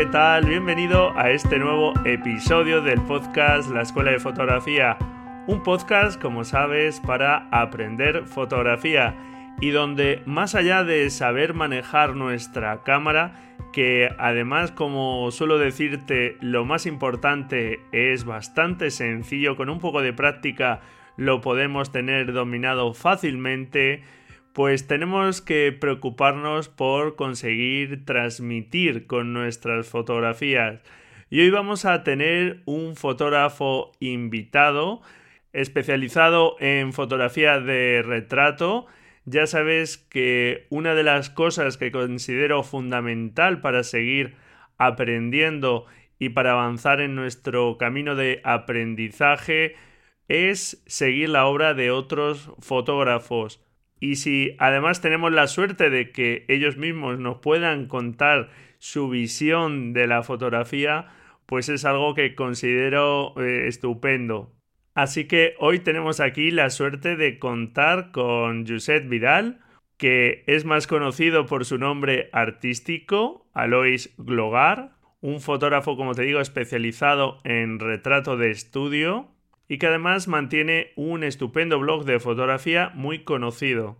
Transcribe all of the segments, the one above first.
¿Qué tal? Bienvenido a este nuevo episodio del podcast La Escuela de Fotografía. Un podcast, como sabes, para aprender fotografía y donde más allá de saber manejar nuestra cámara, que además, como suelo decirte, lo más importante es bastante sencillo, con un poco de práctica lo podemos tener dominado fácilmente, pues tenemos que preocuparnos por conseguir transmitir con nuestras fotografías. Y hoy vamos a tener un fotógrafo invitado especializado en fotografía de retrato. Ya sabes que una de las cosas que considero fundamental para seguir aprendiendo y para avanzar en nuestro camino de aprendizaje es seguir la obra de otros fotógrafos. Y si además tenemos la suerte de que ellos mismos nos puedan contar su visión de la fotografía, pues es algo que considero eh, estupendo. Así que hoy tenemos aquí la suerte de contar con Josep Vidal, que es más conocido por su nombre artístico, Alois Glogar, un fotógrafo, como te digo, especializado en retrato de estudio, y que además mantiene un estupendo blog de fotografía muy conocido.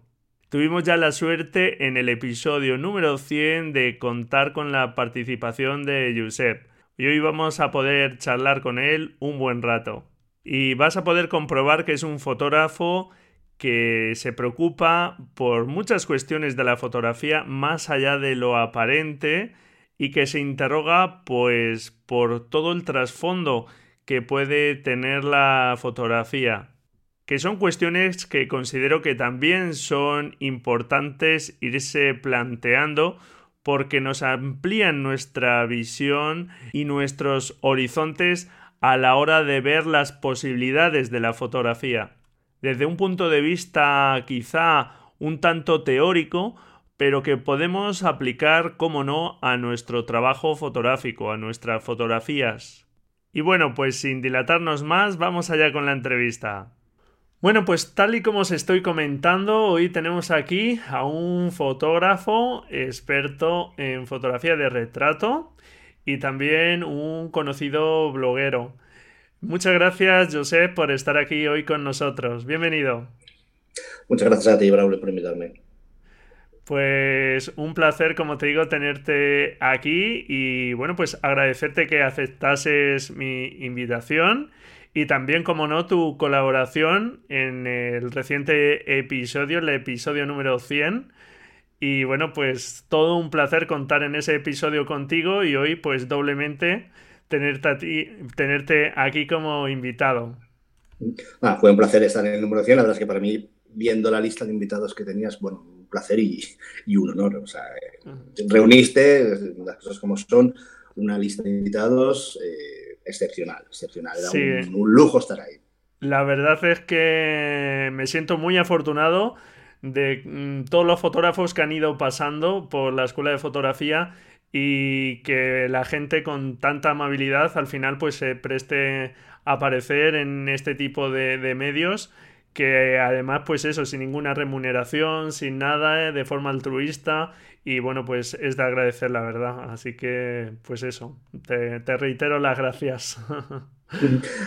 Tuvimos ya la suerte en el episodio número 100 de contar con la participación de Josep y hoy vamos a poder charlar con él un buen rato. Y vas a poder comprobar que es un fotógrafo que se preocupa por muchas cuestiones de la fotografía más allá de lo aparente y que se interroga pues por todo el trasfondo que puede tener la fotografía, que son cuestiones que considero que también son importantes irse planteando porque nos amplían nuestra visión y nuestros horizontes a la hora de ver las posibilidades de la fotografía. Desde un punto de vista quizá un tanto teórico, pero que podemos aplicar, como no, a nuestro trabajo fotográfico, a nuestras fotografías. Y bueno, pues sin dilatarnos más, vamos allá con la entrevista. Bueno, pues tal y como os estoy comentando, hoy tenemos aquí a un fotógrafo experto en fotografía de retrato y también un conocido bloguero. Muchas gracias, Josep, por estar aquí hoy con nosotros. Bienvenido. Muchas gracias a ti, Braulio, por invitarme. Pues un placer, como te digo, tenerte aquí y bueno, pues agradecerte que aceptases mi invitación y también, como no, tu colaboración en el reciente episodio, el episodio número 100. Y bueno, pues todo un placer contar en ese episodio contigo y hoy pues doblemente tenerte, tenerte aquí como invitado. Ah, fue un placer estar en el número 100, la verdad es que para mí, viendo la lista de invitados que tenías, bueno, placer y, un honor. O sea, reuniste, las cosas como son, una lista de invitados eh, excepcional, excepcional. Era un, lujo estar ahí. La verdad es que me siento muy afortunado de mm, todos los fotógrafos que han ido pasando por la escuela de fotografía y que la gente con tanta amabilidad al final pues se preste a aparecer en este tipo de, de medios que además pues eso, sin ninguna remuneración, sin nada, eh, de forma altruista y bueno pues es de agradecer la verdad, así que pues eso, te, reitero las gracias.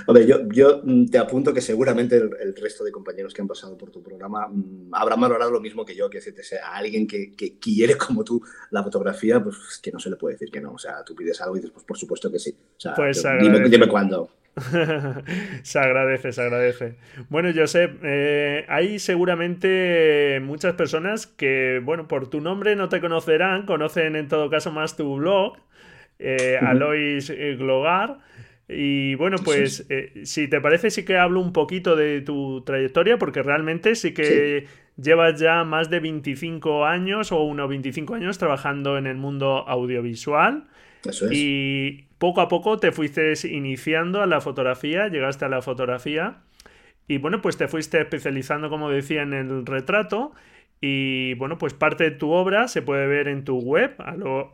Hombre, yo, yo mm, te apunto que seguramente el, resto de compañeros que han pasado por tu programa mm, habrán valorado lo mismo que yo, que decirte, a alguien que, quiere como tú la fotografía, pues que no se le puede decir que no. O sea, tú pides algo y dices, pues por supuesto que sí. O sea, pues dime, dime cuándo. se agradece, se agradece. Bueno, Josep, eh, hay seguramente muchas personas que, bueno, por tu nombre no te conocerán, conocen en todo caso más tu blog, eh, Alois Glogar. Y bueno, pues eh, si te parece, sí que hablo un poquito de tu trayectoria, porque realmente sí que llevas ya más de 25 años o unos 25 años trabajando en el mundo audiovisual. Eso es. Y poco a poco te fuiste iniciando a la fotografía, llegaste a la fotografía. Y bueno, pues te fuiste especializando, como decía, en el retrato. Y bueno, pues parte de tu obra se puede ver en tu web,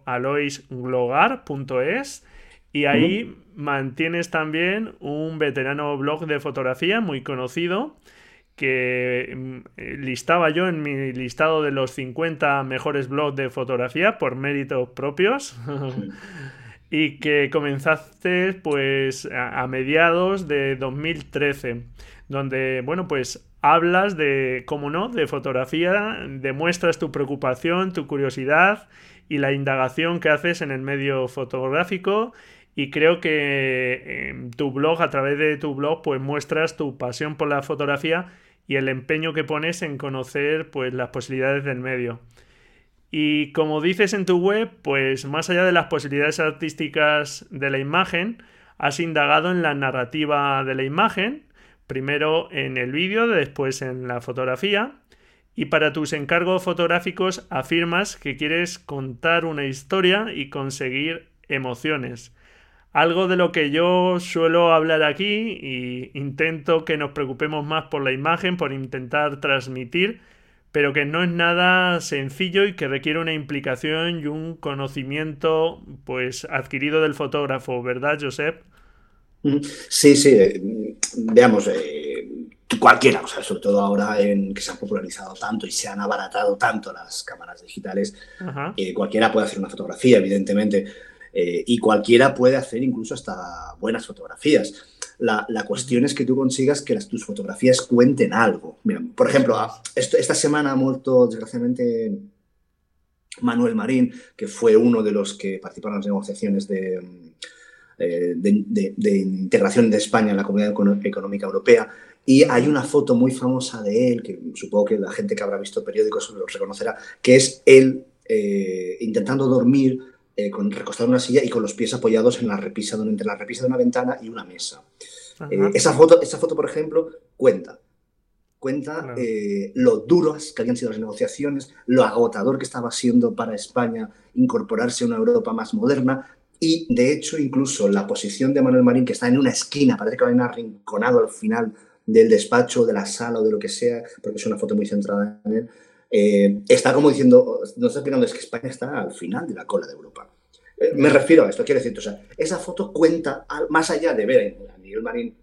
aloisglogar.es. Y ahí mantienes también un veterano blog de fotografía muy conocido que mm, listaba yo en mi listado de los 50 mejores blogs de fotografía por méritos propios. y que comenzaste pues a, mediados de 2013, donde, bueno, pues hablas de, como no, de fotografía, demuestras tu preocupación, tu curiosidad y la indagación que haces en el medio fotográfico y creo que en tu blog, a través de tu blog, pues muestras tu pasión por la fotografía y el empeño que pones en conocer pues las posibilidades del medio. Y como dices en tu web, pues más allá de las posibilidades artísticas de la imagen, has indagado en la narrativa de la imagen, primero en el vídeo, después en la fotografía, y para tus encargos fotográficos afirmas que quieres contar una historia y conseguir emociones. Algo de lo que yo suelo hablar aquí y intento que nos preocupemos más por la imagen, por intentar transmitir pero que no es nada sencillo y que requiere una implicación y un conocimiento pues adquirido del fotógrafo, ¿verdad, Josep? Sí, sí, eh, veamos, eh, cualquiera, o sea, sobre todo ahora en que se han popularizado tanto y se han abaratado tanto las cámaras digitales, eh, cualquiera puede hacer una fotografía, evidentemente, y cualquiera puede hacer incluso hasta buenas fotografías. La, cuestión es que tú consigas que tus fotografías cuenten algo. Mira, por ejemplo, esta semana ha muerto, desgraciadamente, Manuel Marín, que fue uno de los que participaron en las negociaciones de, eh, de, integración de España en la Comunidad Económica Europea. Y hay una foto muy famosa de él, que supongo que la gente que habrá visto periódicos lo reconocerá, que es él eh, intentando dormir eh, con recostado en una silla y con los pies apoyados en la repisa, entre la repisa de una ventana y una mesa. Eh, esa, foto, esa foto, por ejemplo, cuenta. Cuenta eh, lo duras que habían sido las negociaciones, lo agotador que estaba siendo para España incorporarse a una Europa más moderna, y de hecho, incluso la posición de Manuel Marín, que está en una esquina, parece que lo han arrinconado al final del despacho, de la sala o de lo que sea, porque es una foto muy centrada en él, eh, está como diciendo, no está opinando, es que España está al final de la cola de Europa. Eh, me refiero a esto, quiero decir, o sea, esa foto cuenta, más allá de ver a Miguel Marín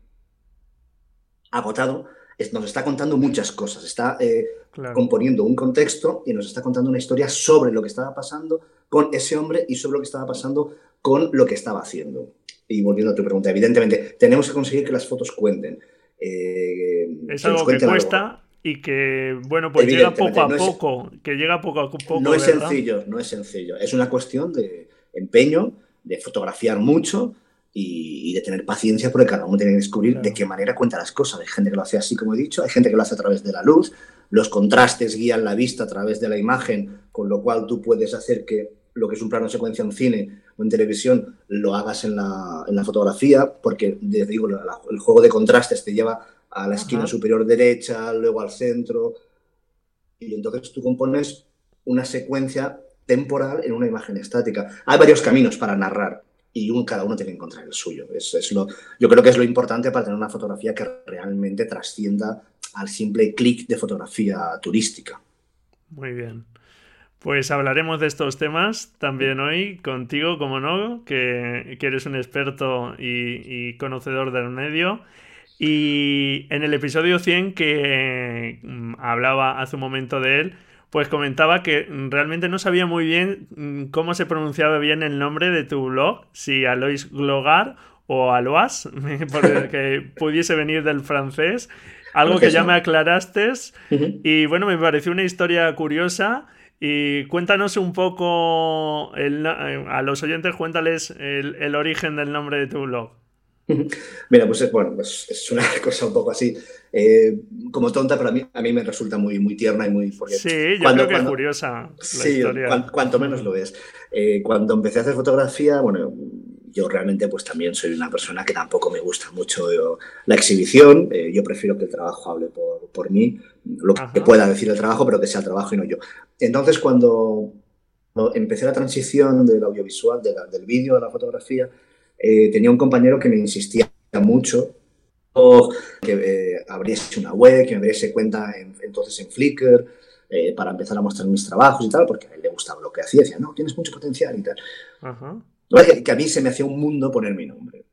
agotado, nos está contando muchas cosas, está eh, componiendo un contexto y nos está contando una historia sobre lo que estaba pasando con ese hombre y sobre lo que estaba pasando con lo que estaba haciendo. Y volviendo a tu pregunta, evidentemente, tenemos que conseguir que las fotos cuenten. es algo que cuesta, y que, bueno, pues llega poco a poco, que llega poco a poco. No es sencillo, no es sencillo. Es una cuestión de empeño, de fotografiar mucho y, de tener paciencia porque cada uno tiene que descubrir de qué manera cuenta las cosas. Hay gente que lo hace así, como he dicho, hay gente que lo hace a través de la luz, los contrastes guían la vista a través de la imagen, con lo cual tú puedes hacer que lo que es un plano secuencia en cine o en televisión lo hagas en la, en la fotografía, porque, digo, el juego de contrastes te lleva a la esquina superior derecha, luego al centro. Y entonces tú compones una secuencia temporal en una imagen estática. Hay varios caminos para narrar y un, cada uno tiene que encontrar el suyo. Es, es lo, yo creo que es lo importante para tener una fotografía que realmente trascienda al simple clic de fotografía turística. Muy bien. Pues hablaremos de estos temas también hoy contigo, como no, que, que eres un experto y, y conocedor del medio. Y en el episodio 100 que mm, hablaba hace un momento de él, pues comentaba que realmente no sabía muy bien mm, cómo se pronunciaba bien el nombre de tu blog, si Alois Glogar o Alois, porque pudiese venir del francés, algo que ya me aclaraste. Y bueno, me pareció una historia curiosa. Y cuéntanos un poco, a los oyentes, cuéntales el origen del nombre de tu blog. Mira, pues es, bueno, pues es una cosa un poco así, eh, como tonta, pero a mí, a mí me resulta muy, muy tierna y muy... sí, yo cuando, creo que es curiosa sí, Cuanto, menos lo ves. Eh, cuando empecé a hacer fotografía, bueno, yo realmente pues también soy una persona que tampoco me gusta mucho la exhibición, eh, yo prefiero que el trabajo hable por, por mí, lo que pueda decir el trabajo, pero que sea el trabajo y no yo. Entonces cuando, empecé la transición del audiovisual, del vídeo a la fotografía, eh, tenía un compañero que me insistía mucho que eh, abriese una web, que me abriese cuenta entonces en Flickr, eh, para empezar a mostrar mis trabajos y tal, porque a él le gustaba lo que hacía, decía, no, tienes mucho potencial y tal. Que, a mí se me hacía un mundo poner mi nombre.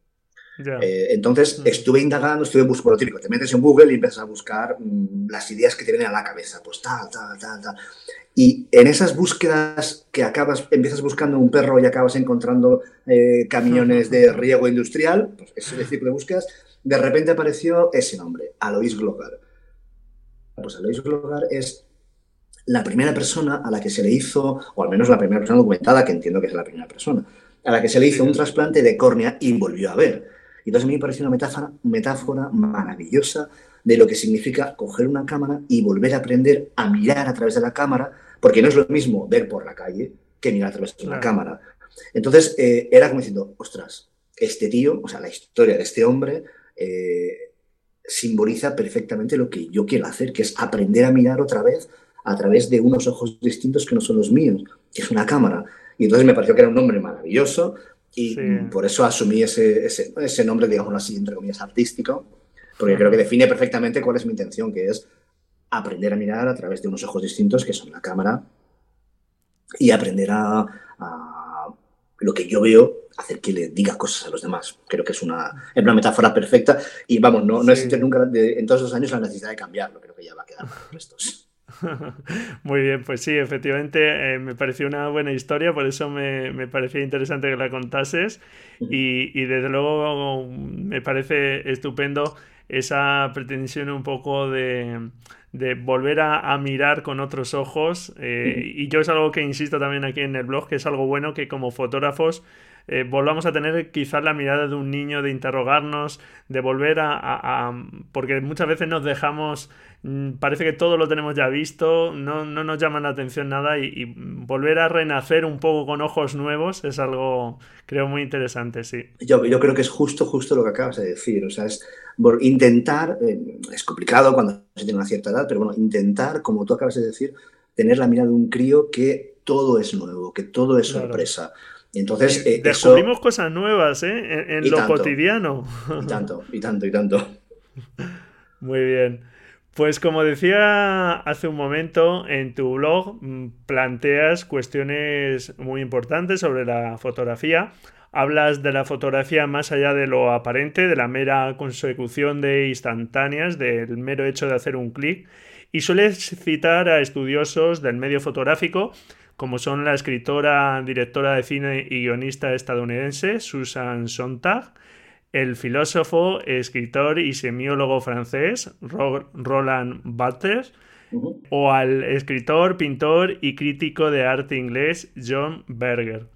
Eh, entonces estuve indagando, estuve buscando, típico, te metes en Google y empiezas a buscar mm, las ideas que te vienen a la cabeza, pues tal, tal, tal, tal. Y en esas búsquedas que acabas, empiezas buscando un perro y acabas encontrando eh, camiones de riego industrial, pues ese tipo de búsquedas, de repente apareció ese nombre, Alois Glogar. Pues Alois Glogar es la primera persona a la que se le hizo, o al menos la primera persona documentada, que entiendo que es la primera persona, a la que se le hizo un trasplante de córnea y volvió a ver. Y entonces a mí me pareció una metáfora, metáfora maravillosa de lo que significa coger una cámara y volver a aprender a mirar a través de la cámara, porque no es lo mismo ver por la calle que mirar a través de una cámara. Entonces eh, era como diciendo, ostras, este tío, o sea, la historia de este hombre eh, simboliza perfectamente lo que yo quiero hacer, que es aprender a mirar otra vez a través de unos ojos distintos que no son los míos, que es una cámara. Y entonces me pareció que era un nombre maravilloso y por eso asumí ese, ese, nombre, digamos así, entre comillas, artístico, porque creo que define perfectamente cuál es mi intención, que es aprender a mirar a través de unos ojos distintos que son la cámara y aprender a, lo que yo veo, hacer que le diga cosas a los demás. Creo que es una, una metáfora perfecta y vamos, no, no existe nunca en todos esos años la necesidad de cambiarlo, creo que ya va a quedar para estos. Muy bien, pues sí, efectivamente eh, me pareció una buena historia, por eso me, me parecía interesante que la contases y, y, desde luego me parece estupendo esa pretensión un poco de, de volver a, mirar con otros ojos eh, y yo es algo que insisto también aquí en el blog, que es algo bueno que como fotógrafos eh, volvamos a tener quizás la mirada de un niño, de interrogarnos, de volver a, porque muchas veces nos dejamos, parece que todo lo tenemos ya visto, no, no nos llama la atención nada y, volver a renacer un poco con ojos nuevos es algo, creo, muy interesante, sí. Yo, yo creo que es justo, justo lo que acabas de decir, o sea, es intentar, eh, es complicado cuando se tiene una cierta edad, pero bueno, intentar, como tú acabas de decir, tener la mirada de un crío que todo es nuevo, que todo es sorpresa. Entonces, eh, Descubrimos cosas nuevas ¿eh? en, lo cotidiano. Y tanto, y tanto, y tanto. Muy bien. Pues como decía hace un momento, en tu blog mm, planteas cuestiones muy importantes sobre la fotografía. Hablas de la fotografía más allá de lo aparente, de la mera consecución de instantáneas, del mero hecho de hacer un clic. Y sueles citar a estudiosos del medio fotográfico como son la escritora, directora de cine y guionista estadounidense Susan Sontag, el filósofo, escritor y semiólogo francés Roland Barthes, o al escritor, pintor y crítico de arte inglés John Berger.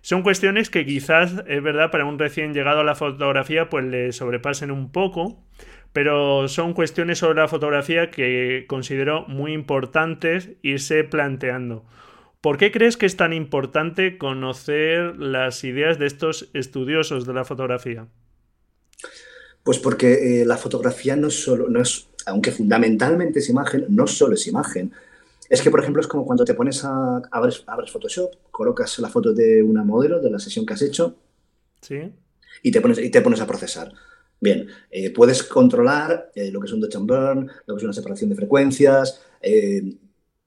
Son cuestiones que quizás, es verdad, para un recién llegado a la fotografía, pues le sobrepasen un poco, pero son cuestiones sobre la fotografía que considero muy importantes irse planteando. ¿Por qué crees que es tan importante conocer las ideas de estos estudiosos de la fotografía? Pues porque eh, la fotografía no solo, no es, aunque fundamentalmente es imagen, no solo es imagen. Es que, por ejemplo, es como cuando te pones a, abres, Photoshop, colocas la foto de una modelo, de la sesión que has hecho, ¿Sí? y, te pones, y te pones a procesar. Bien, eh, puedes controlar eh, lo que es un dodge and burn, lo que es una separación de frecuencias,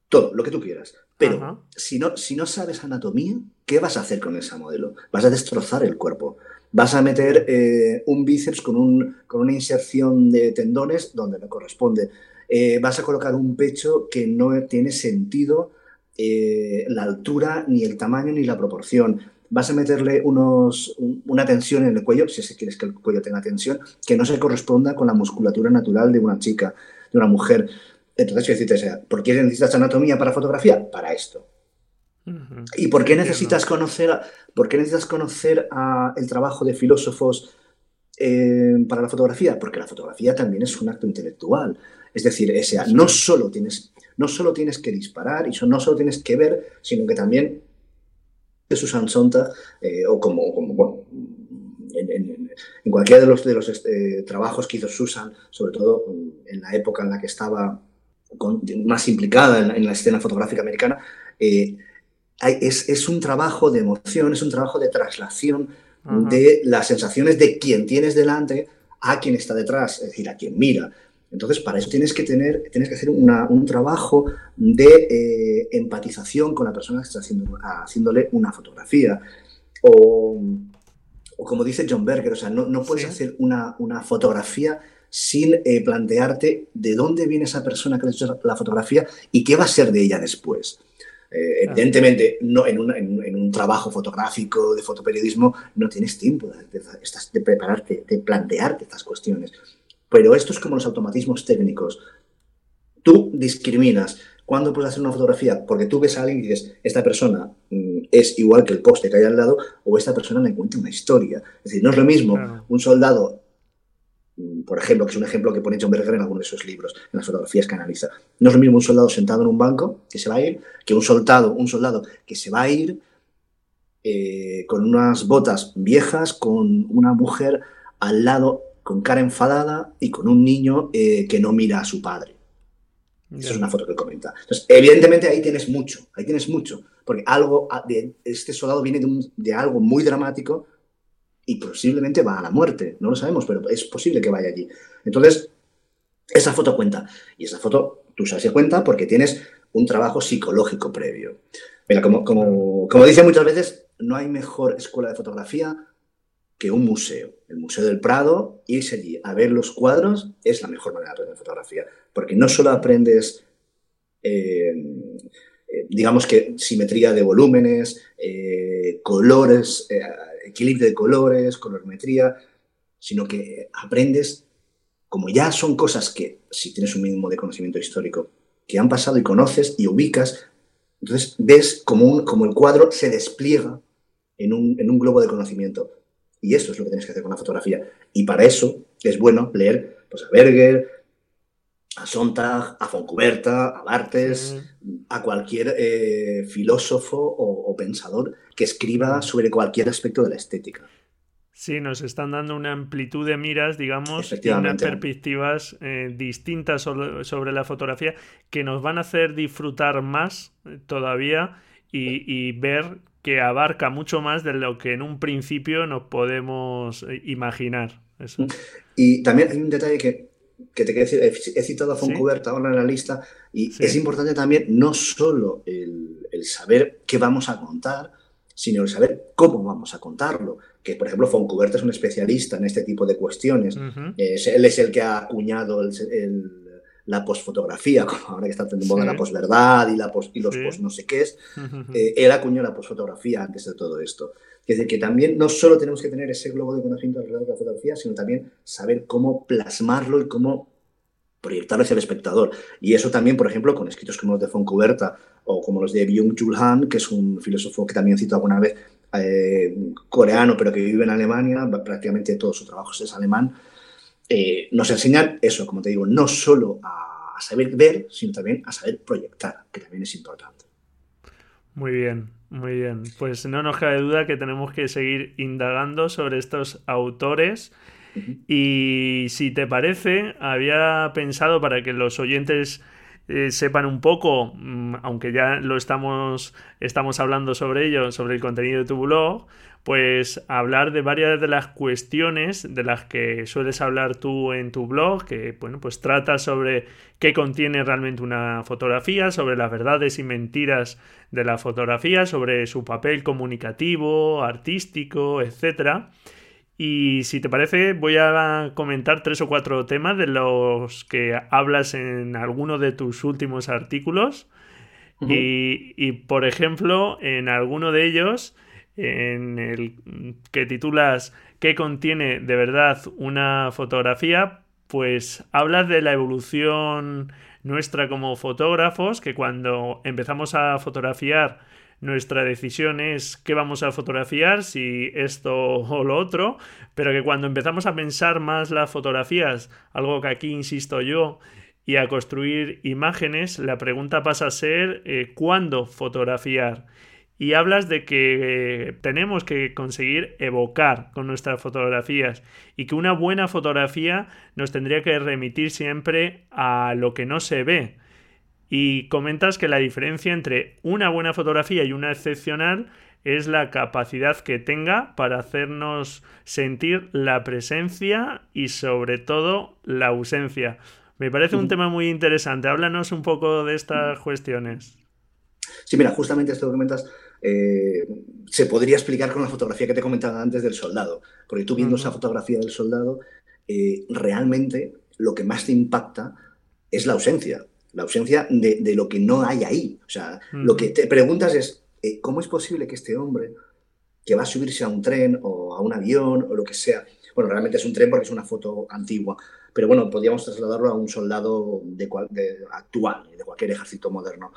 todo, lo que tú quieras. Pero si no, si no sabes anatomía, ¿qué vas a hacer con esa modelo? Vas a destrozar el cuerpo. Vas a meter eh, un bíceps con, un, con, una inserción de tendones donde no corresponde. Eh, vas a colocar un pecho que no tiene sentido eh, la altura, ni el tamaño, ni la proporción. Vas a meterle unos, una tensión en el cuello, si quieres que el cuello tenga tensión, que no se corresponda con la musculatura natural de una chica, de una mujer. Entonces, yo decirte, ¿por qué necesitas anatomía para fotografía? Para esto. ¿Y por qué necesitas conocer, por qué necesitas conocer el trabajo de filósofos eh, para la fotografía? Porque la fotografía también es un acto intelectual. Es decir, no, solo tienes, no solo tienes que disparar y no solo tienes que ver, sino que también de Susan Sontag, eh, o como, como bueno, en cualquiera de los, de los este, trabajos que hizo Susan, sobre todo en la época en la que estaba más implicada en, la escena fotográfica americana, eh, es, es, un trabajo de emoción, es un trabajo de traslación de las sensaciones de quien tienes delante a quien está detrás, es decir, a quien mira. Entonces, para eso tienes que tener, tienes que hacer un trabajo de eh, empatización con la persona que está haciendo, haciéndole una fotografía. O, como dice John Berger, o sea, no, no puedes hacer una, una, fotografía sin eh, plantearte de dónde viene esa persona que ha hecho la fotografía y qué va a ser de ella después. Eh, evidentemente, no, en, en, un trabajo fotográfico, de fotoperiodismo, no tienes tiempo de, de, prepararte, de plantearte estas cuestiones. Pero esto es como los automatismos técnicos. Tú discriminas cuándo puedes hacer una fotografía porque tú ves a alguien y dices, esta persona mm, es igual que el poste que hay al lado o esta persona me cuenta una historia. Es decir, no es lo mismo un soldado por ejemplo, que es un ejemplo que pone John Berger en algunos de sus libros, en las fotografías que analiza. No es lo mismo un soldado sentado en un banco que se va a ir, que un soldado, un soldado que se va a ir eh, con unas botas viejas, con una mujer al lado con cara enfadada y con un niño eh, que no mira a su padre. Esa es una foto que comenta. Entonces, evidentemente ahí tienes mucho, ahí tienes mucho, porque algo, este soldado viene de algo muy dramático y posiblemente va a la muerte. No lo sabemos, pero es posible que vaya allí. Entonces, esa foto cuenta. Y esa foto tú sabes que cuenta porque tienes un trabajo psicológico previo. Mira, como, como, como dice muchas veces, no hay mejor escuela de fotografía que un museo. El Museo del Prado, irse allí a ver los cuadros es la mejor manera de aprender fotografía. Porque no solo aprendes, eh, eh, digamos que simetría de volúmenes, eh, colores, equilibrio de colores, colorimetría, sino que aprendes, como ya son cosas que, si tienes un mínimo de conocimiento histórico, que han pasado y conoces y ubicas, entonces ves como, como el cuadro se despliega en un, en un globo de conocimiento. Y eso es lo que tienes que hacer con la fotografía. Y para eso es bueno leer pues, a Berger, a Sontag, a Foncuberta, a Bartes, a cualquier eh, filósofo o, pensador que escriba sobre cualquier aspecto de la estética. Sí, nos están dando una amplitud de miras, digamos, y unas perspectivas eh, distintas sobre, la fotografía que nos van a hacer disfrutar más eh, todavía y, ver que abarca mucho más de lo que en un principio nos podemos imaginar. Y también hay un detalle que que te decir, he citado a Foncuberta ahora en la lista y es importante también no solo el, saber qué vamos a contar, sino el saber cómo vamos a contarlo. Que, por ejemplo, Foncuberta es un especialista en este tipo de cuestiones. él es el que ha acuñado la posfotografía, como ahora que está en moda la posverdad y, la y los post no sé qué es. Eh, él acuñó la posfotografía antes de todo esto. Es decir, que también no solo tenemos que tener ese globo de conocimiento alrededor de la fotografía, sino también saber cómo plasmarlo y cómo proyectarlo hacia el espectador. Y eso también, por ejemplo, con escritos como los de Foncuberta o como los de Byung-Chul Han, que es un filósofo que también cito alguna vez, eh, coreano, pero que vive en Alemania, prácticamente todo su trabajo es alemán, eh, nos enseñan eso, como te digo, no solo a saber ver, sino también a saber proyectar, que también es importante. Muy bien. Muy bien, pues no nos cabe duda que tenemos que seguir indagando sobre estos autores. Y si te parece, había pensado para que los oyentes eh, sepan un poco, mm, aunque ya lo estamos, estamos hablando sobre ello, sobre el contenido de tu blog, pues hablar de varias de las cuestiones de las que sueles hablar tú en tu blog, que bueno, pues trata sobre qué contiene realmente una fotografía, sobre las verdades y mentiras de la fotografía, sobre su papel comunicativo, artístico, etcétera. Y si te parece, voy a comentar tres o cuatro temas de los que hablas en alguno de tus últimos artículos. y, por ejemplo, en alguno de ellos, en el que titulas ¿Qué contiene de verdad una fotografía? Pues hablas de la evolución nuestra como fotógrafos, que cuando empezamos a fotografiar nuestra decisión es qué vamos a fotografiar, si esto o lo otro, pero que cuando empezamos a pensar más las fotografías, algo que aquí insisto yo, y a construir imágenes, la pregunta pasa a ser eh, cuándo fotografiar. y hablas de que eh, tenemos que conseguir evocar con nuestras fotografías y que una buena fotografía nos tendría que remitir siempre a lo que no se ve. Y comentas que la diferencia entre una buena fotografía y una excepcional es la capacidad que tenga para hacernos sentir la presencia y sobre todo la ausencia. Me parece un tema muy interesante. Háblanos un poco de estas cuestiones. Sí, mira, justamente esto que comentas eh, se podría explicar con la fotografía que te comentaba antes del soldado. Porque tú viendo esa fotografía del soldado, eh, realmente lo que más te impacta es la ausencia. La ausencia de, lo que no hay ahí. O sea, lo que te preguntas es, eh, ¿cómo es posible que este hombre que va a subirse a un tren o a un avión o lo que sea, bueno, realmente es un tren porque es una foto antigua, pero bueno, podríamos trasladarlo a un soldado de, de actual, de cualquier ejército moderno.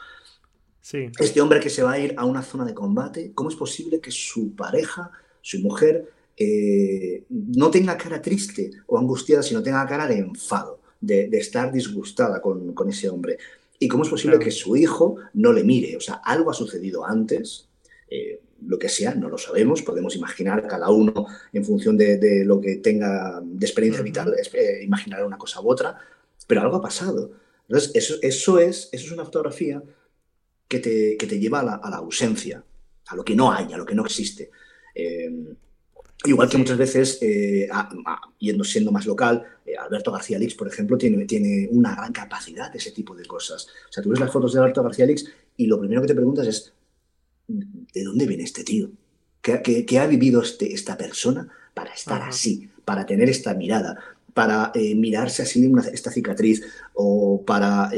Este hombre que se va a ir a una zona de combate, ¿cómo es posible que su pareja, su mujer, eh, no tenga cara triste o angustiada, sino tenga cara de enfado, de, estar disgustada con, ese hombre? ¿Y cómo es posible que su hijo no le mire? O sea, algo ha sucedido antes, eh, lo que sea, no lo sabemos, podemos imaginar cada uno en función de, lo que tenga de experiencia vital, eh, imaginar una cosa u otra, pero algo ha pasado. Entonces, eso, eso, es, eso es una fotografía que te, lleva a la, ausencia, a lo que no hay, a lo que no existe. Eh, igual que muchas veces, eh, yendo siendo más local, eh, Alberto García Lix, por ejemplo, tiene, tiene una gran capacidad de ese tipo de cosas. O sea, tú ves las fotos de Alberto García Lix y lo primero que te preguntas es, ¿de dónde viene este tío? ¿Qué, ha vivido este, esta persona para estar así, para tener esta mirada? para mirarse así una, esta cicatriz o para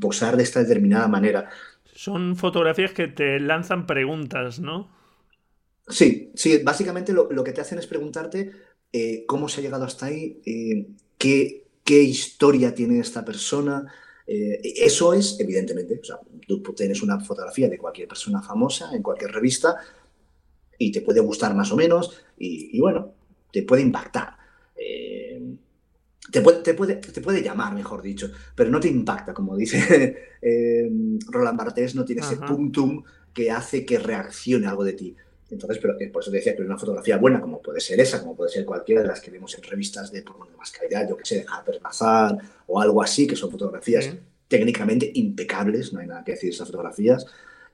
posar de esta determinada manera. Son fotografías que te lanzan preguntas, ¿no? Sí, sí, básicamente lo, que te hacen es preguntarte eh, cómo se ha llegado hasta ahí, eh, qué, qué, historia tiene esta persona. Eh, eso es, evidentemente, o sea, tú tienes una fotografía de cualquier persona famosa en cualquier revista y te puede gustar más o menos y, y bueno, te puede impactar te puede, te, puede, llamar, mejor dicho, pero no te impacta, como dice Roland Barthes, no tiene ese puntum que hace que reaccione algo de ti. Entonces, pero por eso te decía que una fotografía buena, como puede ser esa, como puede ser cualquiera de las que vemos en revistas de, por más calidad, yo que sé, de Harper's Bazaar o algo así, que son fotografías técnicamente impecables, no hay nada que decir de esas fotografías,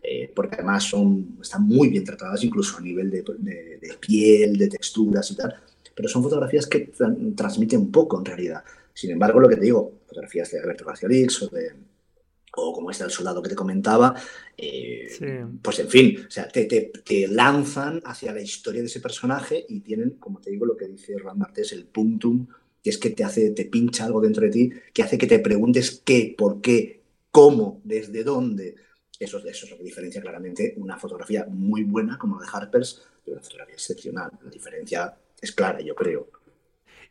eh, porque además son, están muy bien tratadas, incluso a nivel de, de piel, de texturas y tal pero son fotografías que transmiten poco en realidad. Sin embargo, lo que te digo, fotografías de Alberto García Lix o de o como está el soldado que te comentaba, eh, pues en fin, o sea, te, te, lanzan hacia la historia de ese personaje y tienen, como te digo, lo que dice Ron Martés, el puntum, que es que te hace, te pincha algo dentro de ti, que hace que te preguntes qué, por qué, cómo, desde dónde. Eso, eso es lo que diferencia claramente una fotografía muy buena como la de Harper's de una fotografía excepcional. La diferencia es clara, yo creo.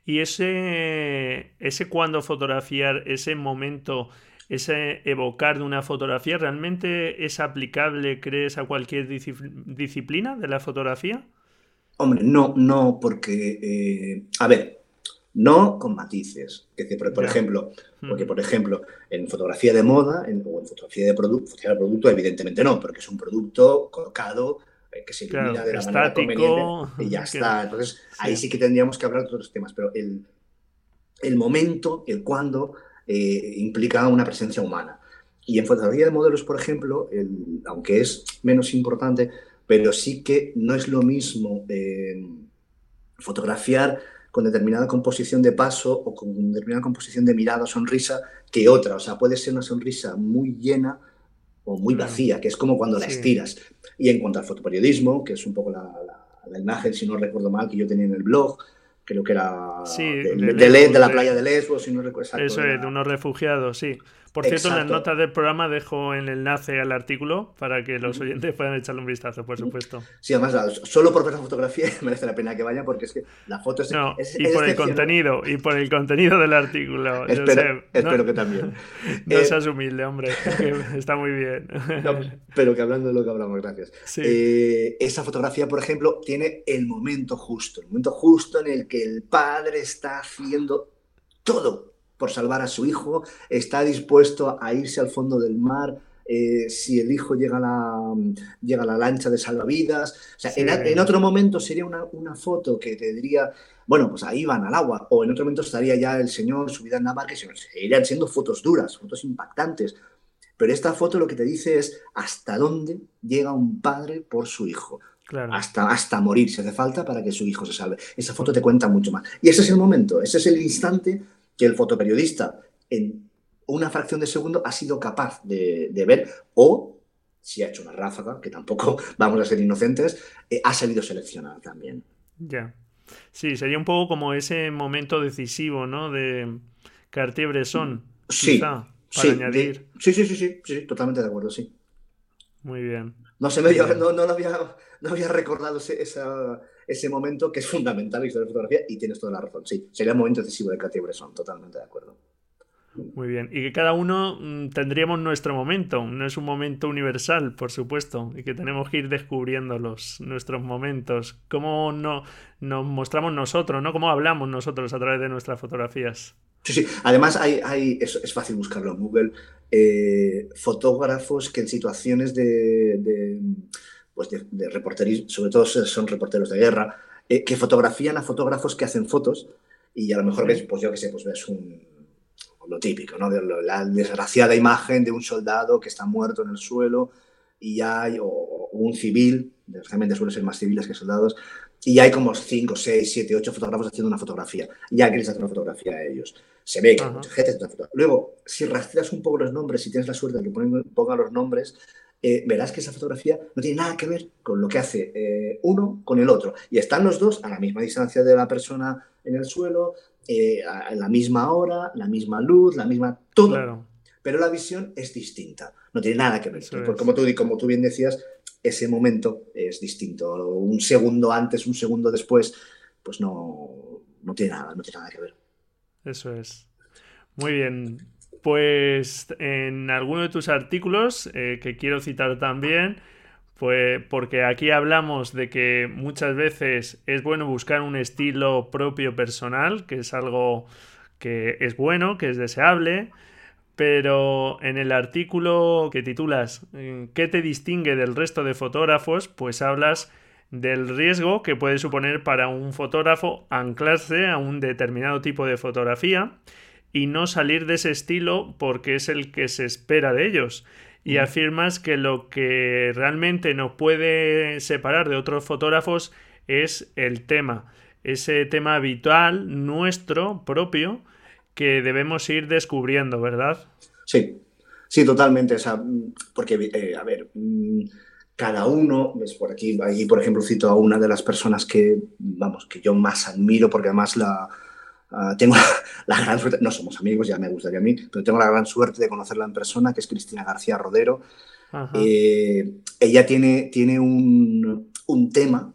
Y ese, ese cuando fotografiar, ese momento, ese evocar de una fotografía, ¿realmente es aplicable, crees, a cualquier disciplina de la fotografía? Hombre, no, no, porque, eh, a ver, no con matices. por, ejemplo, hmm. porque, por ejemplo, en fotografía de moda en, o en fotografía de, producto, fotografía de producto, evidentemente no, porque es un producto colocado eh, que se ilumina de la manera conveniente y ya está. Entonces, ahí sí que tendríamos que hablar de otros temas, pero el, el momento, el cuándo, eh, implica una presencia humana. Y en fotografía de modelos, por ejemplo, el, aunque es menos importante, pero sí que no es lo mismo eh, fotografiar con determinada composición de paso o con determinada composición de mirada o sonrisa que otra. O sea, puede ser una sonrisa muy llena o muy vacía, que es como cuando la estiras. Y en cuanto al fotoperiodismo, que es un poco la, la, imagen, si no recuerdo mal, que yo tenía en el blog, creo que era de, de, la playa de Lesbos, si no recuerdo Eso es, de unos refugiados, sí. Por cierto, en las notas del programa dejo el enlace al artículo para que los oyentes puedan echarle un vistazo, por supuesto. Sí, además, solo por ver la fotografía merece la pena que vayan porque es que la foto es. No, y por el contenido, y por el contenido del artículo. Espero, espero que también. No eh, seas humilde, hombre, está muy bien. pero que hablando de lo que hablamos, gracias. Eh, esa fotografía, por ejemplo, tiene el momento justo, el momento justo en el que el padre está haciendo todo por salvar a su hijo, está dispuesto a irse al fondo del mar eh, si el hijo llega a la, llega a la lancha de salvavidas. O sea, en, otro momento sería una, una, foto que te diría, bueno, pues ahí van al agua, o en otro momento estaría ya el señor subida en la barca, seguirían siendo fotos duras, fotos impactantes. Pero esta foto lo que te dice es hasta dónde llega un padre por su hijo. Hasta, hasta morir si hace falta para que su hijo se salve. Esa foto te cuenta mucho más. Y ese es el momento, ese es el instante que el fotoperiodista en una fracción de segundo ha sido capaz de, ver o si ha hecho una ráfaga, que tampoco vamos a ser inocentes, eh, ha sabido seleccionar también. Ya. Sí, sería un poco como ese momento decisivo, ¿no? De Cartier-Bresson, sí, para añadir. sí, sí, sí, sí, sí, totalmente de acuerdo, sí. Muy bien. No, se me no, no, lo había, no había recordado ese, ese momento que es fundamental en la historia de fotografía y tienes toda la razón. Sí, sería un momento decisivo de Cartier-Bresson, totalmente de acuerdo. Muy bien. Y que cada uno mm, tendríamos nuestro momento. No es un momento universal, por supuesto. Y que tenemos que ir descubriendo los, nuestros momentos. Cómo no, nos mostramos nosotros, ¿no? Cómo hablamos nosotros a través de nuestras fotografías. Sí, sí. Además, hay, hay es, es fácil buscarlo en Google. Eh, fotógrafos que en situaciones de, de pues de, de sobre todo son reporteros de guerra, eh, que fotografían a fotógrafos que hacen fotos y a lo mejor ves, pues yo qué sé, pues ves un, lo típico, ¿no? De la desgraciada imagen de un soldado que está muerto en el suelo y hay, o, un civil, desgraciadamente suelen ser más civiles que soldados, y hay como 5, 6, 7, 8 fotógrafos haciendo una fotografía. Y alguien les hace una fotografía a ellos. Se ve que mucha gente hace una Luego, si rastreas un poco los nombres, si tienes la suerte de que pongan los nombres, eh, verás que esa fotografía no tiene nada que ver con lo que hace eh, uno con el otro. Y están los dos a la misma distancia de la persona en el suelo, eh, a la misma hora, la misma luz, la misma... todo. Pero la visión es distinta, no tiene nada que ver. Porque como tú, como tú bien decías, ese momento es distinto. Un segundo antes, un segundo después, pues no, no, tiene, nada, no tiene nada que ver. Eso es. Muy bien. Pues en alguno de tus artículos, eh, que quiero citar también, pues porque aquí hablamos de que muchas veces es bueno buscar un estilo propio personal, que es algo que es bueno, que es deseable, pero en el artículo que titulas eh, ¿Qué te distingue del resto de fotógrafos? Pues hablas del riesgo que puede suponer para un fotógrafo anclarse a un determinado tipo de fotografía y no salir de ese estilo porque es el que se espera de ellos. Y afirmas que lo que realmente nos puede separar de otros fotógrafos es el tema, ese tema habitual, nuestro, propio, que debemos ir descubriendo, ¿verdad? Sí, sí, totalmente. porque, eh, a ver, mm, cada uno, ves por aquí, ahí por ejemplo cito a una de las personas que, vamos, que yo más admiro, porque además la, Ah, tengo la, gran suerte, no somos amigos, ya me gustaría a mí, pero tengo la gran suerte de conocerla en persona, que es Cristina García Rodero. Eh, ella tiene, tiene un, un, tema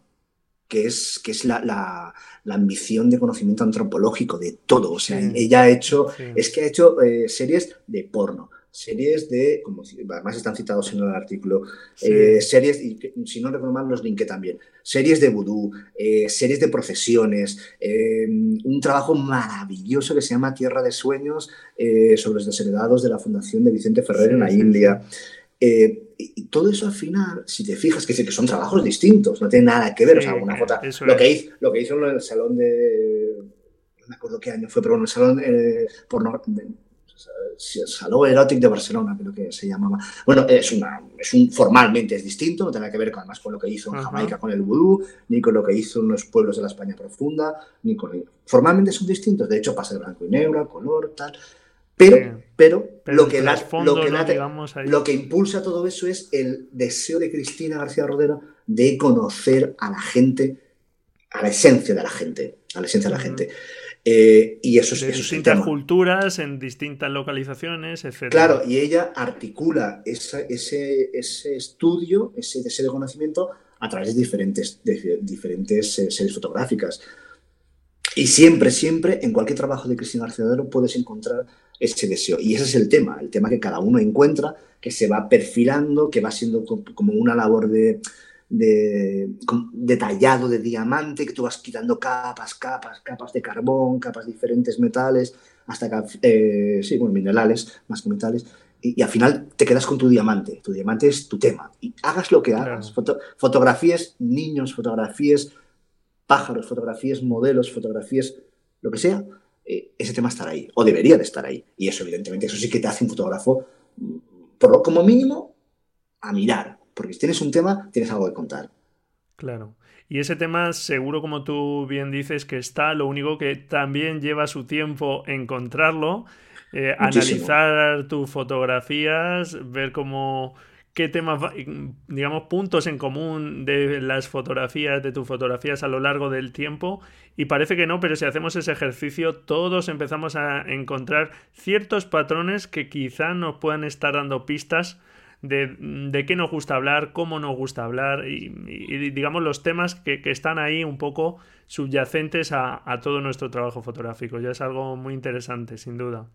que es, que es la, la, la, ambición de conocimiento antropológico de todo. O sea, ella ha hecho, es que ha hecho eh, series de porno, series de, como además están citados en el artículo, eh, series, y si no recuerdo mal, los linké también, series de vudú, eh, series de procesiones, eh, un trabajo maravilloso que se llama Tierra de Sueños sobre los desheredados de la Fundación de Vicente Ferrer en la India. y todo eso al final, si te fijas, que, que son trabajos distintos, no tiene nada que ver. o sea, una foto, lo, que hizo, lo que hizo en el salón de. No me acuerdo qué año fue, pero en el salón por, Saló Erotic de Barcelona, creo que se llamaba. Bueno, es, una, es un, formalmente es distinto, no tiene que ver con, además con lo que hizo en Jamaica con el vudú, ni con lo que hizo en los pueblos de la España profunda, ni con... Formalmente son distintos, de hecho pasa de blanco y negro, color, tal. Pero, pero, lo, que lo, que lo que impulsa todo eso es el deseo de Cristina García Rodero de conocer a la gente, a la esencia de la gente, a la esencia de la gente. Eh, y eso, de distintas culturas, en distintas localizaciones, etc. Claro, y ella articula ese, ese, estudio, ese deseo de conocimiento a través de diferentes, de diferentes eh, series fotográficas. Y siempre, siempre, en cualquier trabajo de Cristina García puedes encontrar ese deseo. Y ese es el tema, el tema que cada uno encuentra, que se va perfilando, que va siendo como una labor de, de, detallado de diamante, que tú vas quitando capas, capas, capas de carbón, capas de diferentes metales, hasta, eh, sí, bueno, minerales, más que metales, y, al final te quedas con tu diamante. Tu diamante es tu tema. Y hagas lo que hagas. fotografías niños, fotografías pájaros, fotografías modelos, fotografías lo que sea, eh, ese tema estará ahí. O debería de estar ahí. Y eso, evidentemente, eso sí que te hace un fotógrafo, mm, por lo, como mínimo, a mirar. Porque si tienes un tema, tienes algo que contar. Claro. Y ese tema, seguro, como tú bien dices, que está, lo único que también lleva su tiempo encontrarlo, eh, analizar tus fotografías, ver cómo qué temas, digamos, puntos en común de las fotografías, de tus fotografías a lo largo del tiempo. Y parece que no, pero si hacemos ese ejercicio, todos empezamos a encontrar ciertos patrones que quizá nos puedan estar dando pistas de, qué nos gusta hablar, cómo nos gusta hablar y, digamos los temas que, están ahí un poco subyacentes a, todo nuestro trabajo fotográfico. Ya es algo muy interesante, sin duda.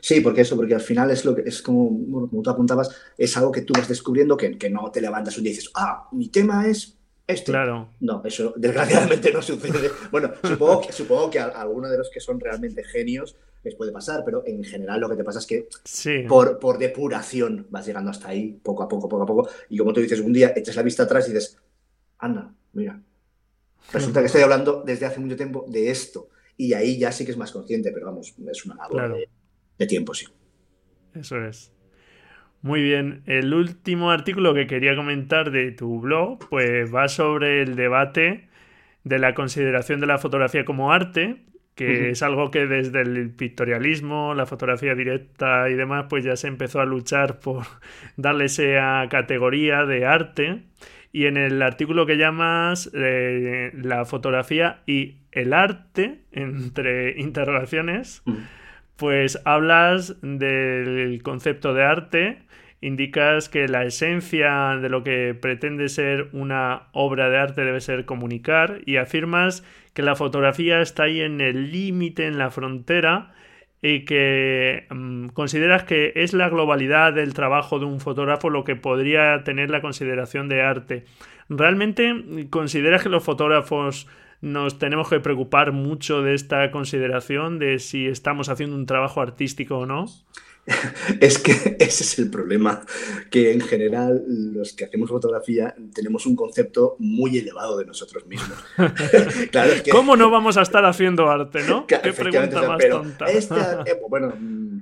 Sí, porque eso, porque al final es lo que es como, como tú apuntabas, es algo que tú vas descubriendo que, que no te levantas un y dices, ah, mi tema es este. Claro. No, eso desgraciadamente no sucede. Bueno, supongo que, supongo que a, alguno de los que son realmente genios les puede pasar, pero en general lo que te pasa es que por, por depuración vas llegando hasta ahí, poco a poco, poco a poco, y como tú dices, un día echas la vista atrás y dices, anda, mira, resulta que estoy hablando desde hace mucho tiempo de esto, y ahí ya sí que es más consciente, pero vamos, es una labor de, tiempo, sí. Eso es. Muy bien, el último artículo que quería comentar de tu blog, pues va sobre el debate de la consideración de la fotografía como arte que es algo que desde el pictorialismo, la fotografía directa y demás, pues ya se empezó a luchar por darle esa categoría de arte. Y en el artículo que llamas eh, la fotografía y el arte, entre interrogaciones, pues hablas del concepto de arte, indicas que la esencia de lo que pretende ser una obra de arte debe ser comunicar y afirmas que la fotografía está ahí en el límite, en la frontera, y que mm, consideras que es la globalidad del trabajo de un fotógrafo lo que podría tener la consideración de arte. ¿Realmente consideras que los fotógrafos nos tenemos que preocupar mucho de esta consideración de si estamos haciendo un trabajo artístico o no? es que ese es el problema, que en general los que hacemos fotografía tenemos un concepto muy elevado de nosotros mismos. claro, ¿Cómo no vamos a estar haciendo arte, no? Qué pregunta más tonta. Este, eh, bueno, mm,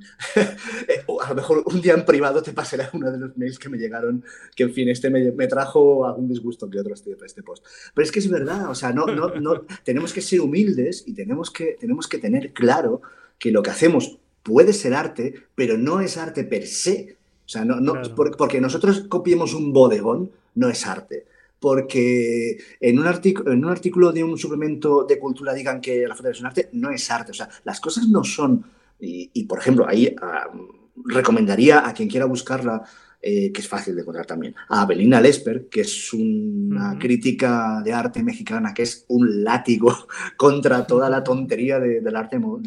eh, a lo mejor un día en privado te pasará uno de los mails que me llegaron, que en fin, este me, trajo algún disgusto que otro este, este post. Pero es que es verdad, o sea, no, no, no, tenemos que ser humildes y tenemos que, tenemos que tener claro que lo que hacemos puede ser arte, pero no es arte per se. O sea, no, no, porque nosotros copiemos un bodegón, no es arte. Porque en un, en un artículo de un suplemento de cultura digan que la fotografía es un arte, no es arte. O sea, las cosas no son. Y, por ejemplo, ahí ah, recomendaría a quien quiera buscarla, eh, que es fácil de encontrar también, a Abelina Lesper, que es una crítica de arte mexicana, que es un látigo contra toda la tontería del arte, bueno,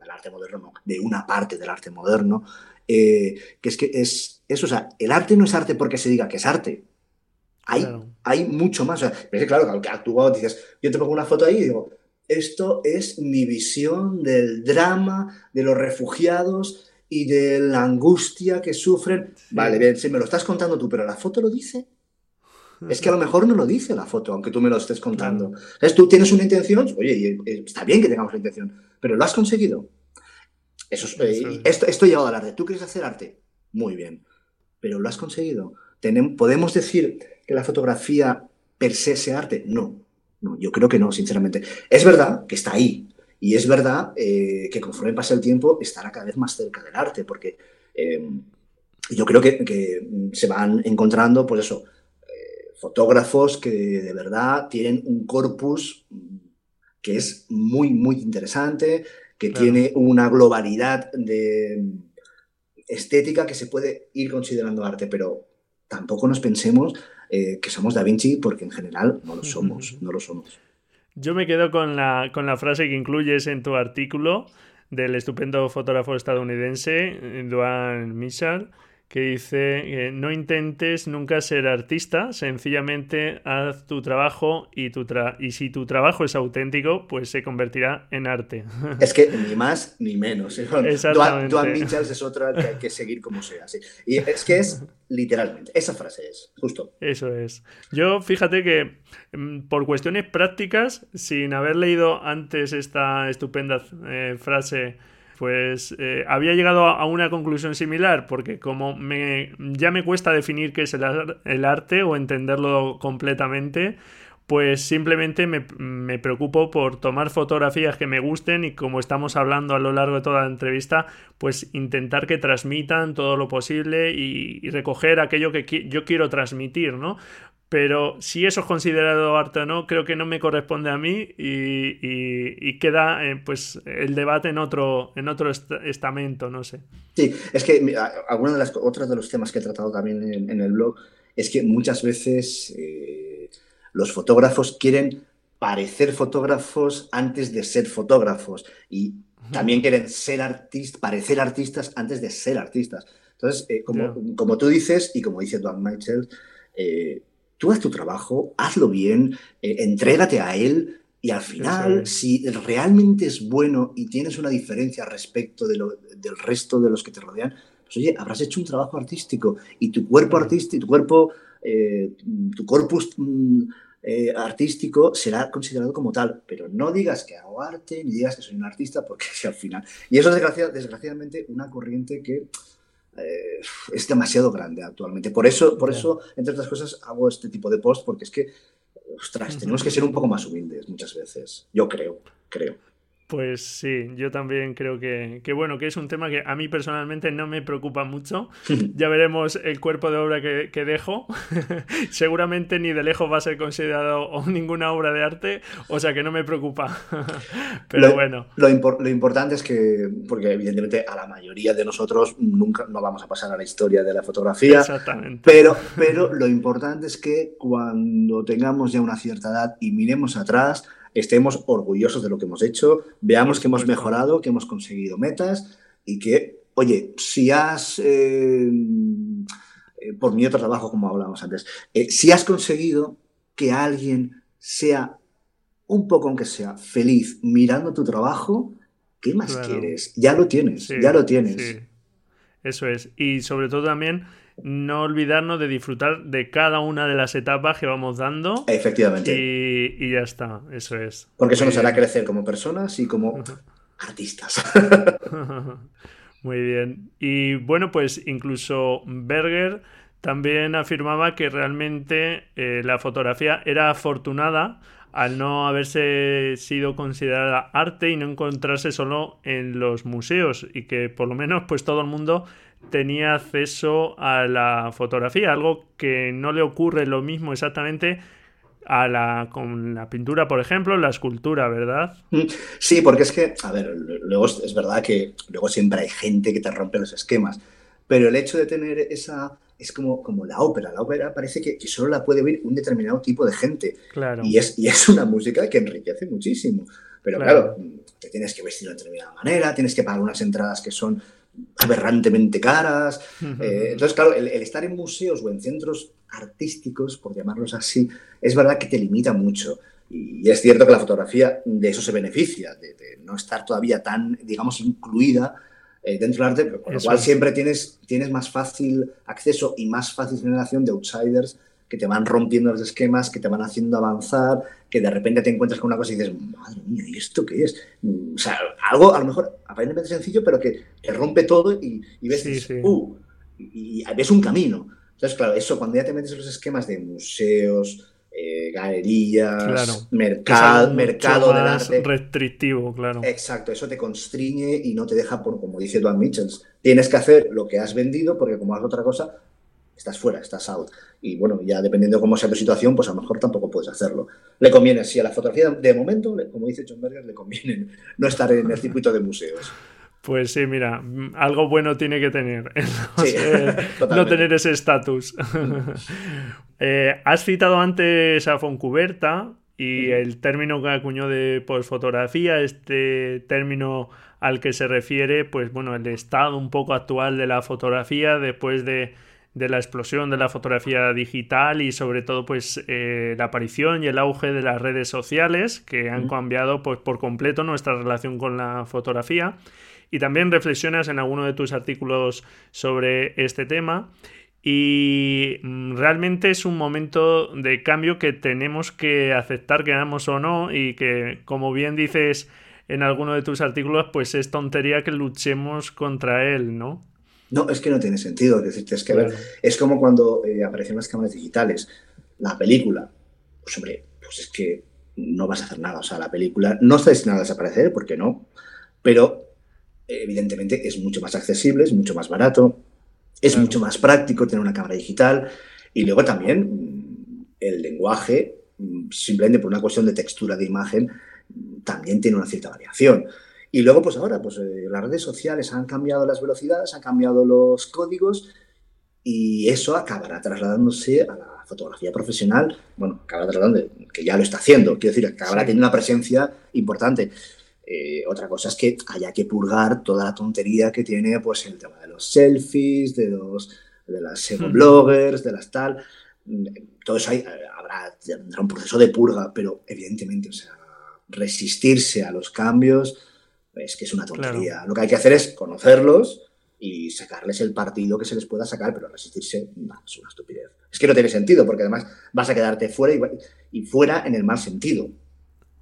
del arte moderno, de una parte del arte moderno, eh, que es que es eso, o sea, el arte no es arte porque se diga que es arte. Hay, hay mucho más. O sea, claro, que actuado dices, yo te pongo una foto ahí y digo, esto es mi visión del drama de los refugiados y de la angustia que sufren. Vale, bien, si me lo estás contando tú, pero la foto lo dice. Es que a lo mejor no lo dice la foto, aunque tú me lo estés contando. es Tú tienes una intención, oye, está bien que tengamos la intención, pero ¿lo has conseguido? Eso, eh, esto, esto llegado al arte. ¿Tú quieres hacer arte? Muy bien, pero ¿lo has conseguido? ¿Podemos decir que la fotografía per se sea arte? No, no, yo creo que no, sinceramente. Es verdad que está ahí, y es verdad eh, que conforme pasa el tiempo estará cada vez más cerca del arte, porque em, yo creo que, se van encontrando, pues eso, eh, fotógrafos que de verdad tienen un corpus que es muy, muy interesante, que tiene una globalidad de estética que se puede ir considerando arte, pero tampoco nos pensemos eh, que somos Da Vinci porque en general no lo somos, no lo somos. Yo me quedo con la, con la frase que incluyes en tu artículo del estupendo fotógrafo estadounidense, Duane Mitchell, que dice, no intentes nunca ser artista, sencillamente haz tu trabajo y, tu y si tu trabajo es auténtico, pues se convertirá en arte. Es que ni más ni menos. ¿eh? Exactamente. Duan Mitchell es otra que hay que seguir como sea. Sí. Y es que es literalmente, esa frase es, justo. Eso es. Yo fíjate que mm, por cuestiones prácticas, sin haber leído antes esta estupenda eh, frase pues eh, había llegado a una conclusión similar, porque como me, ya me cuesta definir qué es el, arte o entenderlo completamente, pues simplemente me, me, preocupo por tomar fotografías que me gusten y como estamos hablando a lo largo de toda la entrevista, pues intentar que transmitan todo lo posible y, y recoger aquello que yo quiero transmitir, ¿no? Pero si eso es considerado arte o no, creo que no me corresponde a mí y, queda eh, pues el debate en otro, en otro estamento, no sé. Sí, es que algunos de las otros de los temas que he tratado también en, el blog es que muchas veces eh, los fotógrafos quieren parecer fotógrafos antes de ser fotógrafos y también quieren ser artistas, parecer artistas antes de ser artistas. Entonces, eh, como, como, tú dices y como dice Don Michael, tú haz tu trabajo, hazlo bien, eh, entrégate a él y al final, si realmente es bueno y tienes una diferencia respecto de del resto de los que te rodean, pues oye, habrás hecho un trabajo artístico y tu cuerpo artístico, tu cuerpo, eh, tu corpus mm, eh, artístico será considerado como tal, pero no digas que hago arte ni digas que soy un artista porque si al final. Y eso es desgraciadamente una corriente que eh, es demasiado grande actualmente. Por eso, por eso, entre otras cosas, hago este tipo de post, porque es que, ostras, tenemos que ser un poco más humildes muchas veces. Yo creo, creo. Pues sí, yo también creo que, bueno, que es un tema que a mí personalmente no me preocupa mucho. ya veremos el cuerpo de obra que, dejo. Seguramente ni de lejos va a ser considerado ninguna obra de arte, o sea que no me preocupa. Pero bueno. Lo, importante es que, porque evidentemente a la mayoría de nosotros nunca no vamos a pasar a la historia de la fotografía. Exactamente. Pero, pero lo importante es que cuando tengamos ya una cierta edad y miremos atrás, estemos orgullosos de lo que hemos hecho, veamos que hemos mejorado, que hemos conseguido metas y que, oye, si has, eh, eh, por mi otro trabajo, como hablábamos antes, eh, si has conseguido que alguien sea un poco, aunque sea, feliz mirando tu trabajo, ¿qué más quieres? Ya lo tienes, ya lo tienes. Eso es. Y sobre todo también no olvidarnos de disfrutar de cada una de las etapas que vamos dando. Efectivamente. Y, ya está, eso es. Porque eso nos hará crecer como personas y como artistas. Muy bien. Y bueno, pues incluso Berger también afirmaba que realmente eh, la fotografía era afortunada al no haberse sido considerada arte y no encontrarse solo en los museos y que por lo menos pues todo el mundo tenía acceso a la fotografía, algo que no le ocurre lo mismo exactamente a la, con la pintura, por ejemplo, la escultura, ¿verdad? Mm, sí, porque es que, a ver, luego es verdad que luego siempre hay gente que te rompe los esquemas, pero el hecho de tener esa, es como, como la ópera, la ópera parece que, solo la puede oír un determinado tipo de gente. Claro. Y es, y es una música que enriquece muchísimo. Pero claro, te tienes que vestir de determinada manera, tienes que pagar unas entradas que son aberrantemente caras. Eh, entonces, claro, el, estar en museos o en centros artísticos, por llamarlos así, es verdad que te limita mucho. Y es cierto que la fotografía de eso se beneficia, de, no estar todavía tan, digamos, incluida eh, dentro del arte, con lo cual siempre tienes, tienes más fácil acceso y más fácil generación de outsiders que te van rompiendo los esquemas, que te van haciendo avanzar, que de repente te encuentras con una cosa y dices, madre mía, ¿y esto qué es? O sea, algo a lo mejor aparentemente sencillo, pero que te rompe todo y, ves, Uh, y, ves un camino. Entonces, claro, eso cuando ya te metes en los esquemas de museos, eh, galerías, mercado, mercado del arte. Restrictivo, claro. Exacto, eso te constriñe y no te deja, por, como dice Duane Mitchells, tienes que hacer lo que has vendido porque como hagas otra cosa, estás fuera, estás out. Y bueno, ya dependiendo de cómo sea tu situación, pues a lo mejor tampoco puedes hacerlo. Le conviene, si a la fotografía de momento, como dice John Berger, le conviene no estar en el circuito de museos. Pues sí, mira, algo bueno tiene que tener. no tener ese estatus. Eh, has citado antes a Foncuberta y el término que acuñó de posfotografía, este término al que se refiere, pues bueno, el estado un poco actual de la fotografía después de, la explosión de la fotografía digital y sobre todo pues eh, la aparición y el auge de las redes sociales que han cambiado pues por completo nuestra relación con la fotografía y también reflexionas en alguno de tus artículos sobre este tema y mm, realmente es un momento de cambio que tenemos que aceptar, queramos o no, y que, como bien dices en alguno de tus artículos, pues es tontería que luchemos contra él, ¿no? No, es que no tiene sentido. Es, que, ver, es como cuando eh, aparecen las cámaras digitales. La película, pues hombre, pues es que no vas a hacer nada. O sea, la película no está destinada a desaparecer, porque no, pero evidentemente es mucho más accesible, es mucho más barato, es mucho más práctico tener una cámara digital y luego también mm, el lenguaje, mm, simplemente por una cuestión de textura de imagen, mm, también tiene una cierta variación. Y luego, pues ahora, pues eh, las redes sociales han cambiado las velocidades, han cambiado los códigos y eso acabará trasladándose a la fotografía profesional. Bueno, acabará trasladando, que ya lo está haciendo, quiero decir, acabará teniendo una presencia importante. Eh, otra cosa es que haya que purgar toda la tontería que tiene pues el tema de los selfies, de los de las bloggers, de las tal. Todo eso hay, habrá, un proceso de purga, pero evidentemente, o sea, resistirse a los cambios es que es una tontería. Lo que hay que hacer es conocerlos y sacarles el partido que se les pueda sacar, pero resistirse es una estupidez. Es que no tiene sentido, porque además vas a quedarte fuera y fuera en el mal sentido.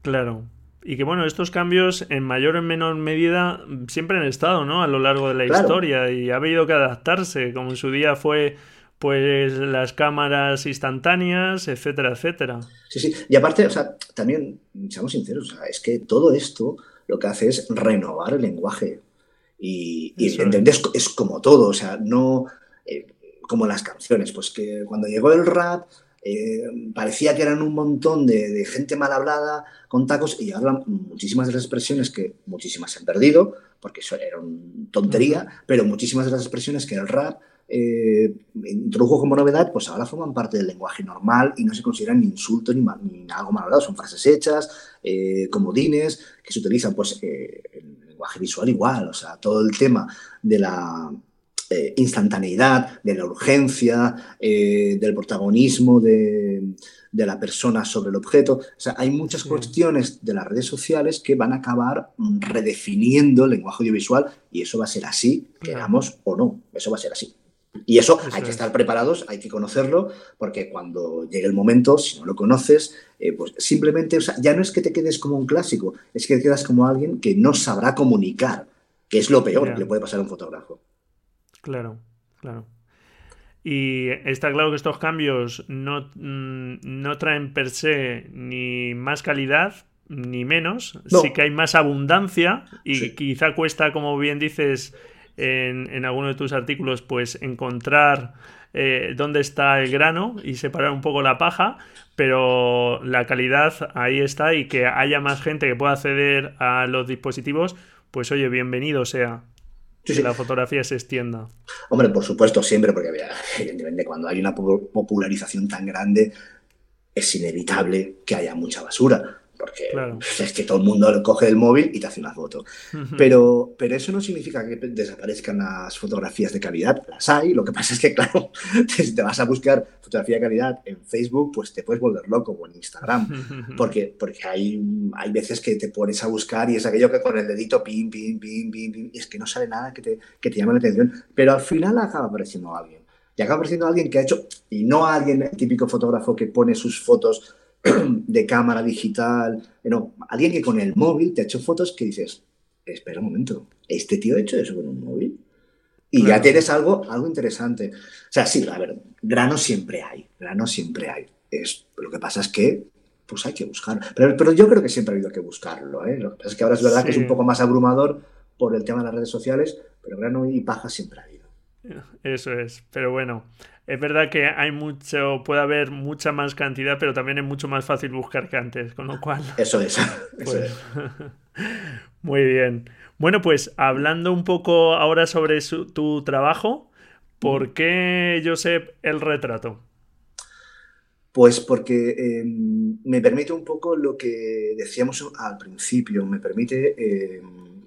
Claro, y que bueno, estos cambios en mayor o en menor medida siempre han estado, ¿no? A lo largo de la historia y ha habido que adaptarse, como en su día fue pues las cámaras instantáneas, etcétera, etcétera. Sí, sí. Y aparte, o sea, también, seamos sinceros, es que todo esto lo que hace es renovar el lenguaje. Y, y es. es. como todo, o sea, no eh, como las canciones, pues que cuando llegó el rap, eh, parecía que eran un montón de, gente mal hablada, con tacos, y hablan muchísimas de las expresiones que muchísimas se han perdido, porque eso era una tontería, pero muchísimas de las expresiones que el rap eh, introdujo como novedad, pues ahora forman parte del lenguaje normal y no se consideran ni insulto ni, ni algo mal hablado, son frases hechas, eh, comodines, que se utilizan, pues el lenguaje visual igual, o sea, todo el tema de la eh, instantaneidad, de la urgencia, eh, del protagonismo de, la persona sobre el objeto. O sea, hay muchas cuestiones de las redes sociales que van a acabar redefiniendo el lenguaje audiovisual y eso va a ser así, queramos o no, eso va a ser así. Y eso, hay que estar preparados, hay que conocerlo, porque cuando llegue el momento, si no lo conoces, eh, pues simplemente, o sea, ya no es que te quedes como un clásico, es que te quedas como alguien que no sabrá comunicar, que es lo peor que le puede pasar a un fotógrafo. Claro, claro. Y está claro que estos cambios no, mm, no traen per se ni más calidad ni menos. Sí que hay más abundancia y quizá cuesta, como bien dices en, en alguno de tus artículos, pues encontrar eh, dónde está el grano y separar un poco la paja, pero la calidad ahí está y que haya más gente que pueda acceder a los dispositivos, pues oye, bienvenido sea que la fotografía se extienda. Hombre, por supuesto, siempre, porque evidentemente cuando hay una popularización tan grande es inevitable que haya mucha basura porque es que todo el mundo coge el móvil y te hace una foto. Pero, pero eso no significa que desaparezcan las fotografías de calidad, las hay, lo que pasa es que, claro, si te vas a buscar fotografía de calidad en Facebook, pues te puedes volver loco o en Instagram, porque, porque hay, hay veces que te pones a buscar y es aquello que con el dedito pim, pim, pim, pim, pim, y es que no sale nada que te, que te llame la atención, pero al final acaba apareciendo alguien. Y acaba apareciendo alguien que ha hecho, y no alguien, el típico fotógrafo que pone sus fotos de cámara digital, no, alguien que con el móvil te ha hecho fotos que dices, espera un momento, ¿este tío ha hecho eso con un móvil? Y ya tienes algo, algo interesante. O sea, sí, a ver, grano siempre hay, grano siempre hay. Es, lo que pasa es que pues hay que buscar. Pero, pero yo creo que siempre ha habido que buscarlo. ¿eh? Lo que pasa es que ahora es verdad que es un poco más abrumador por el tema de las redes sociales, pero grano y paja siempre ha habido. Eso es. Pero bueno, es verdad que hay mucho, puede haber mucha más cantidad, pero también es mucho más fácil buscar que antes, con lo cual. Eso es. Pues, muy bien. Bueno, pues hablando un poco ahora sobre tu trabajo, ¿por qué, Josep, el retrato? Pues porque em, me permite un poco lo que decíamos al principio, me permite, em,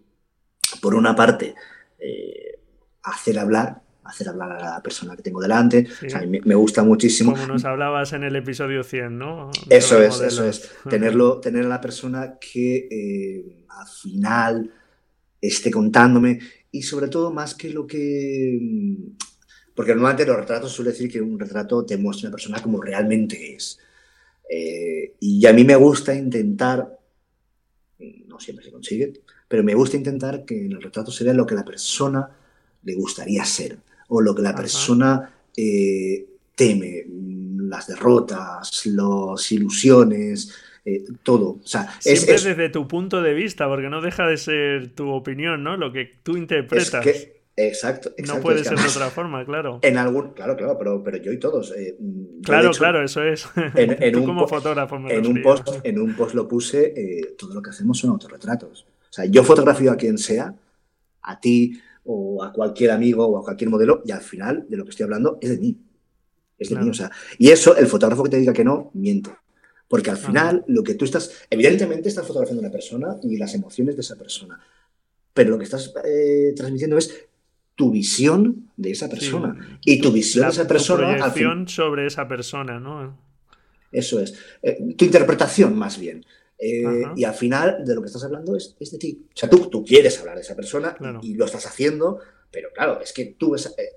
por una parte, eh, hacer hablar, hacer hablar a la persona que tengo delante. me, gusta muchísimo. Como nos hablabas en el episodio 100, ¿no? Eso es, eso es. Tenerlo, tener a la persona que eh, al final esté contándome y sobre todo más que lo que porque normalmente los retratos suele decir que un retrato te muestra una persona como realmente es. Eh, y a mí me gusta intentar, no siempre se consigue, pero me gusta intentar que en el retrato se vea lo que la persona le gustaría ser o lo que la persona eh, teme, las derrotas, las ilusiones, eh, todo. O sea, Siempre desde tu punto de vista, porque no deja de ser tu opinión, ¿no? Lo que tú interpretas. Exacto, No puede ser de otra forma, claro. En algún, claro, claro, pero, pero yo y todos. Eh, claro, claro, eso es. En, un, como fotógrafo en un, post, en un post lo puse, eh, todo lo que hacemos son autorretratos. O sea, yo fotografío a quien sea, a ti o a cualquier amigo o a cualquier modelo, y al final de lo que estoy hablando es de mí. Es de mí, o sea. Y eso, el fotógrafo que te diga que no, miente. Porque al final, lo que tú estás, evidentemente estás fotografiando a una persona y las emociones de esa persona. Pero lo que estás eh, transmitiendo es tu visión de esa persona. Y tu visión de esa persona. Tu proyección sobre esa persona, ¿no? Eso es. Eh, tu interpretación, más bien. Eh, y al final, de lo que estás hablando es, de ti. O sea, tú, tú quieres hablar de esa persona y, lo estás haciendo, pero claro, es que tú. Es, eh,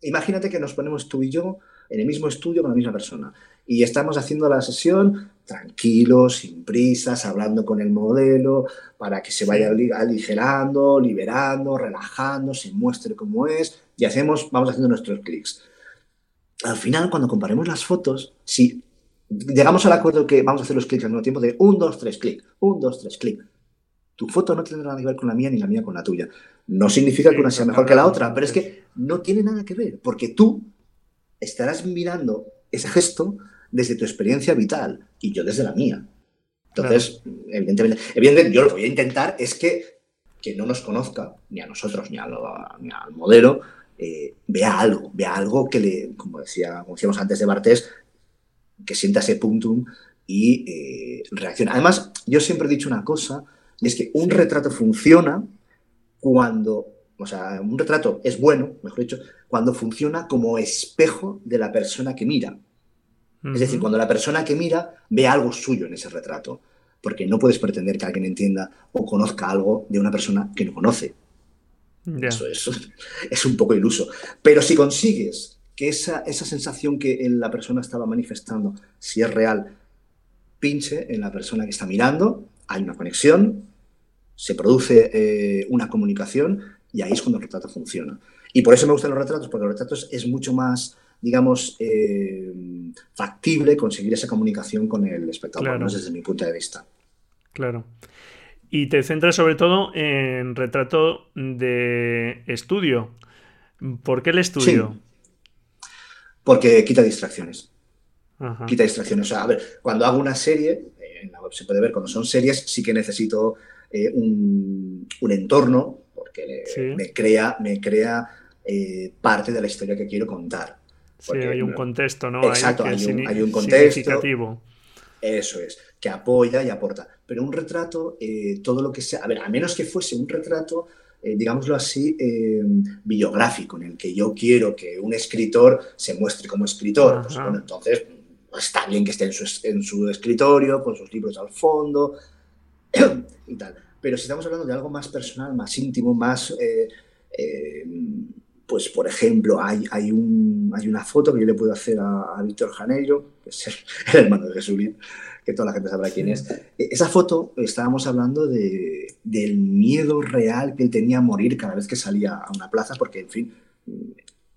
imagínate que nos ponemos tú y yo en el mismo estudio con la misma persona y estamos haciendo la sesión tranquilos, sin prisas, hablando con el modelo para que se vaya aligerando, liberando, relajando, se muestre cómo es y hacemos, vamos haciendo nuestros clics. Al final, cuando comparemos las fotos, si llegamos al acuerdo que vamos a hacer los clics al mismo tiempo de un, dos, tres, clic, un, dos, tres, clic, tu foto no tendrá nada que ver con la mía ni la mía con la tuya. No significa que una sea mejor que la otra, pero es que no tiene nada que ver, porque tú estarás mirando ese gesto desde tu experiencia vital y yo desde la mía. Entonces, evidentemente, evidentemente, yo lo que voy a intentar es que, que no nos conozca, ni a nosotros, ni, al modelo, eh, vea algo, vea algo que le, como, decía, como decíamos antes de Bartés, que sienta ese puntum y eh, reacciona. Además, yo siempre he dicho una cosa, y es que un retrato funciona cuando, o sea, un retrato es bueno, mejor dicho, cuando funciona como espejo de la persona que mira. Es decir, cuando la persona que mira ve algo suyo en ese retrato, porque no puedes pretender que alguien entienda o conozca algo de una persona que no conoce. Eso, es un poco iluso. Pero si consigues que esa, esa sensación que la persona estaba manifestando, si es real, pinche en la persona que está mirando, hay una conexión, se produce eh, una comunicación y ahí es cuando el retrato funciona. Y por eso me gustan los retratos, porque los retratos es mucho más digamos, eh, factible conseguir esa comunicación con el espectador, desde mi punto de vista. Claro. Y te centras sobre todo en retrato de estudio. ¿Por qué el estudio? Porque quita distracciones. Quita distracciones. O sea, a ver, cuando hago una serie, en la web se puede ver, cuando son series, sí que necesito eh, un, entorno, porque me crea, me crea eh, parte de la historia que quiero contar sí, hay un contexto, ¿no? Exacto, hay, un, contexto. Eso es, que apoya y aporta. Pero un retrato, eh, todo lo que sea, a ver, a menos que fuese un retrato, eh, digámoslo así, eh, biográfico, en el que yo quiero que un escritor se muestre como escritor, pues bueno, entonces pues, está bien que esté en su, en su escritorio, con sus libros al fondo y tal. Pero si estamos hablando de algo más personal, más íntimo, más pues por ejemplo, hay, hay, un, hay una foto que yo le puedo hacer a, Víctor Janeiro, que es el, hermano de Jesulín, que toda la gente sabrá quién es. E, esa foto estábamos hablando de, del miedo real que él tenía a morir cada vez que salía a una plaza, porque, en fin,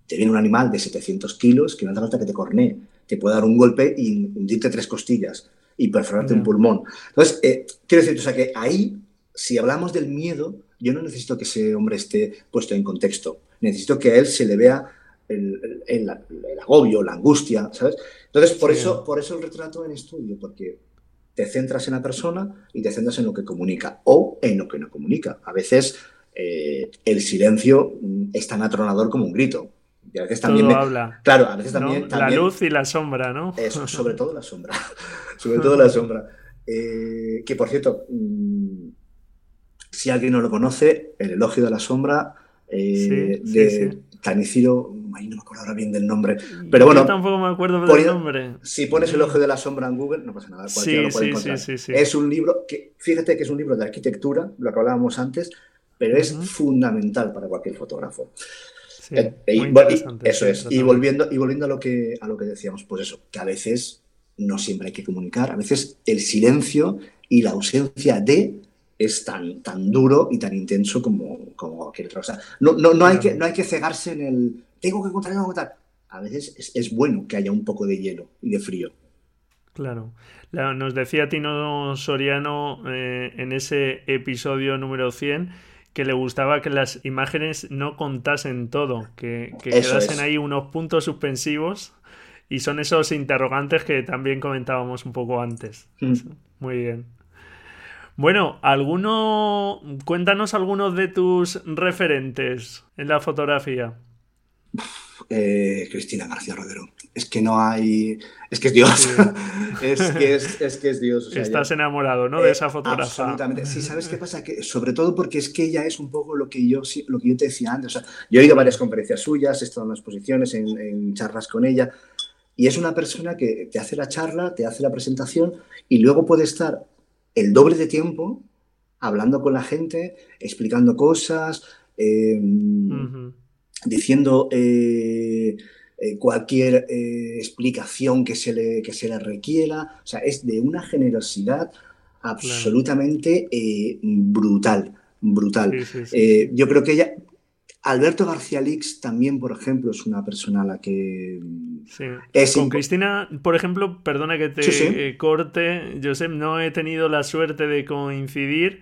te viene un animal de 700 kilos que no hace falta que te cornee, te puede dar un golpe y hundirte tres costillas y perforarte un pulmón. Entonces, eh, quiero decir, o sea, que ahí, si hablamos del miedo, yo no necesito que ese hombre esté puesto en contexto necesito que a él se le vea el, el, agobio, la angustia, ¿sabes? Entonces, por, eso, por eso el retrato en estudio, porque te centras en la persona y te centras en lo que comunica o en lo que no comunica. A veces eh, el silencio es tan atronador como un grito. Y a veces también. habla. Claro, a veces también, La luz y la sombra, ¿no? Eso, sobre todo la sombra. sobre todo la sombra. Eh, que por cierto, mm, si alguien no lo conoce, El elogio de la sombra eh, de Taniciro, ahí no me acuerdo ahora bien del nombre, pero bueno. Yo tampoco me acuerdo del nombre. Si pones El elogio de la sombra en Google, no pasa nada, cualquiera lo puede encontrar. Es un libro que, fíjate que es un libro de arquitectura, lo que hablábamos antes, pero es fundamental para cualquier fotógrafo. Eh, eso es. Y volviendo, y volviendo a, lo que, a lo que decíamos, pues eso, que a veces no siempre hay que comunicar, a veces el silencio y la ausencia de es tan, tan duro y tan intenso como, como cualquier otra cosa. No, no, no, hay que, no hay que cegarse en el tengo que contar, tengo que contar. A veces es, bueno que haya un poco de hielo y de frío. Claro. Nos decía Tino Soriano eh, en ese episodio número 100 que le gustaba que las imágenes no contasen todo, que, quedasen ahí unos puntos suspensivos y son esos interrogantes que también comentábamos un poco antes. Mm. Muy bien. Bueno, alguno, cuéntanos algunos de tus referentes en la fotografía. Eh, Cristina García Rodero. Es que no hay. Es que es Dios. es, que es, Dios. Estás enamorado, ¿no? de esa fotografía. Absolutamente. Sí, ¿sabes qué pasa? Que, sobre todo porque es que ella es un poco lo que yo, lo que yo te decía antes. O sea, yo he oído varias conferencias suyas, he estado en exposiciones, en, charlas con ella. Y es una persona que te hace la charla, te hace la presentación y luego puede estar el doble de tiempo hablando con la gente, explicando cosas. Eh, diciendo eh, eh, cualquier eh, explicación que se, le, que se le requiera. O sea, es de una generosidad absolutamente brutal, brutal. yo creo que ella, Alberto García Lix también, por ejemplo, es una persona a la que... Es Con Cristina, por ejemplo, perdona que te corte, Josep, no he tenido la suerte de coincidir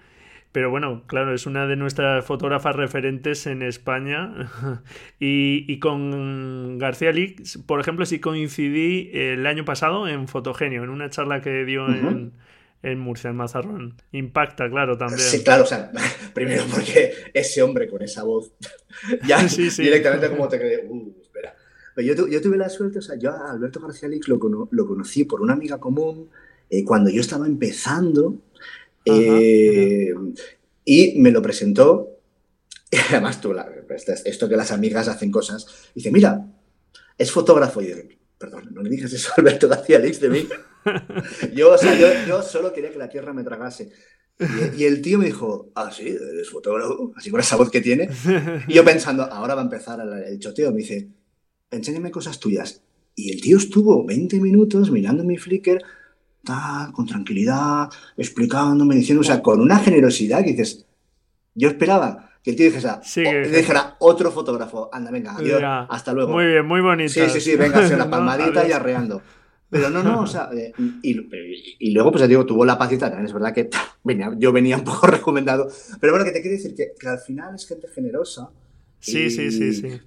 pero bueno, claro, es una de nuestras fotógrafas referentes en España. y, con García Lix, por ejemplo, sí coincidí el año pasado en Fotogenio, en una charla que dio en, Murcia, en Mazarrón. Impacta, claro, también. Sí, claro, o sea, primero porque ese hombre con esa voz, ya directamente como te quedé, uh, espera. Yo, yo, tuve la suerte, o sea, yo a Alberto García Lix lo, lo conocí por una amiga común eh, cuando yo estaba empezando eh, y me lo presentó. Y además, tú, esto que las amigas hacen cosas. dice, mira, es fotógrafo. Y yo, perdón, no le digas eso a Alberto García Lix de mí. yo, yo, solo quería que la tierra me tragase. Y, el tío me dijo, ah, sí, eres fotógrafo, así con esa voz que tiene. Y yo pensando, ahora va a empezar el, choteo. Me dice, enséñame cosas tuyas. Y el tío estuvo 20 minutos mirando mi Flickr con tranquilidad, explicándome, diciendo, o sea, con una generosidad que dices, yo esperaba que el tío dijera, dijera otro fotógrafo, anda, venga, adiós, hasta luego. Muy bien, muy bonito. Sí, sí, sí, venga, la palmadita y arreando. Pero no, no, o sea, eh, y, luego, pues ya digo, tuvo la pacita, también es verdad que venía, yo venía un poco recomendado. Pero bueno, que te quiero decir que, al final es gente generosa. Sí, sí, sí, sí.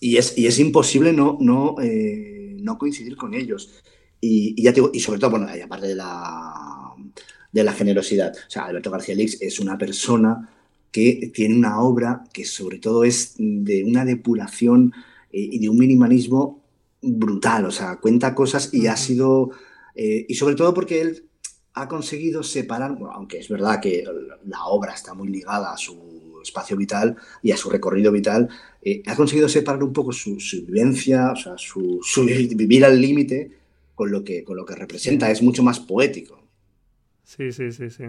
Y es, y es imposible no, no, eh, no coincidir con ellos. Y, ya y sobre todo, bueno, aparte de la, de la generosidad. O sea, Alberto García Lix es una persona que tiene una obra que sobre todo es de una depuración eh, y de un minimalismo brutal. O sea, cuenta cosas y ha sido. Eh, y sobre todo porque él ha conseguido separar, aunque es verdad que la obra está muy ligada a su espacio vital y a su recorrido vital, eh, ha conseguido separar un poco su, vivencia, o sea, su, su vivir al límite con lo que, con lo que representa, es mucho más poético. Sí, sí, sí, sí.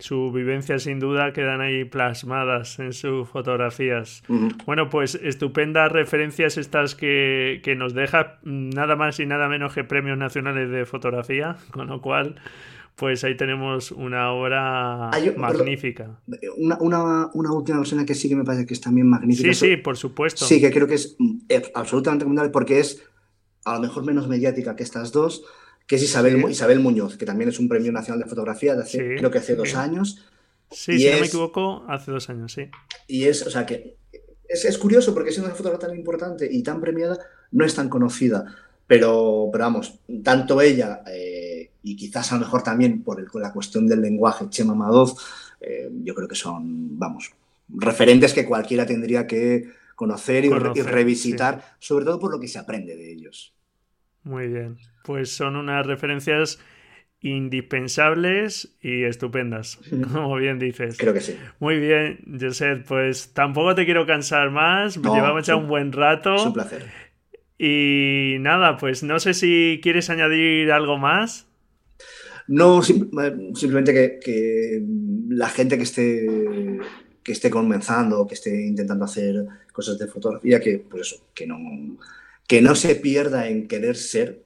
Su vivencia sin duda quedan ahí plasmadas en sus fotografías. Bueno, pues estupendas referencias estas que, nos deja nada más y nada menos que premios nacionales de fotografía, con lo cual pues ahí tenemos una obra magnífica. Una, una, última persona que sí que me parece que es también magnífica. Sí, sí, por supuesto. Sí, que creo que es absolutamente recomendable porque es a lo mejor menos mediática que estas dos, que es Isabel, Isabel Muñoz, que también es un premio nacional de fotografía de hace, creo que hace dos años. Sí, si no me equivoco, hace dos años, sí. Y es, o sea, que es, curioso porque siendo una fotógrafa tan importante y tan premiada, no es tan conocida. Pero, pero vamos, tanto ella eh, y quizás a lo mejor también por el, la cuestión del lenguaje, Chema Madoz, eh, yo creo que son, vamos, referentes que cualquiera tendría que conocer y, revisitar, sobre todo por lo que se aprende de ellos. Muy bien, pues son unas referencias indispensables y estupendas, como bien dices. Creo que sí. Muy bien, Josep, pues tampoco te quiero cansar más, llevamos ya un buen rato. Es un placer. Y nada, pues no sé si quieres añadir algo más. No, simplemente que, la gente que esté que esté comenzando, que esté intentando hacer cosas de fotografía, que pues eso, que no, que no se pierda en querer ser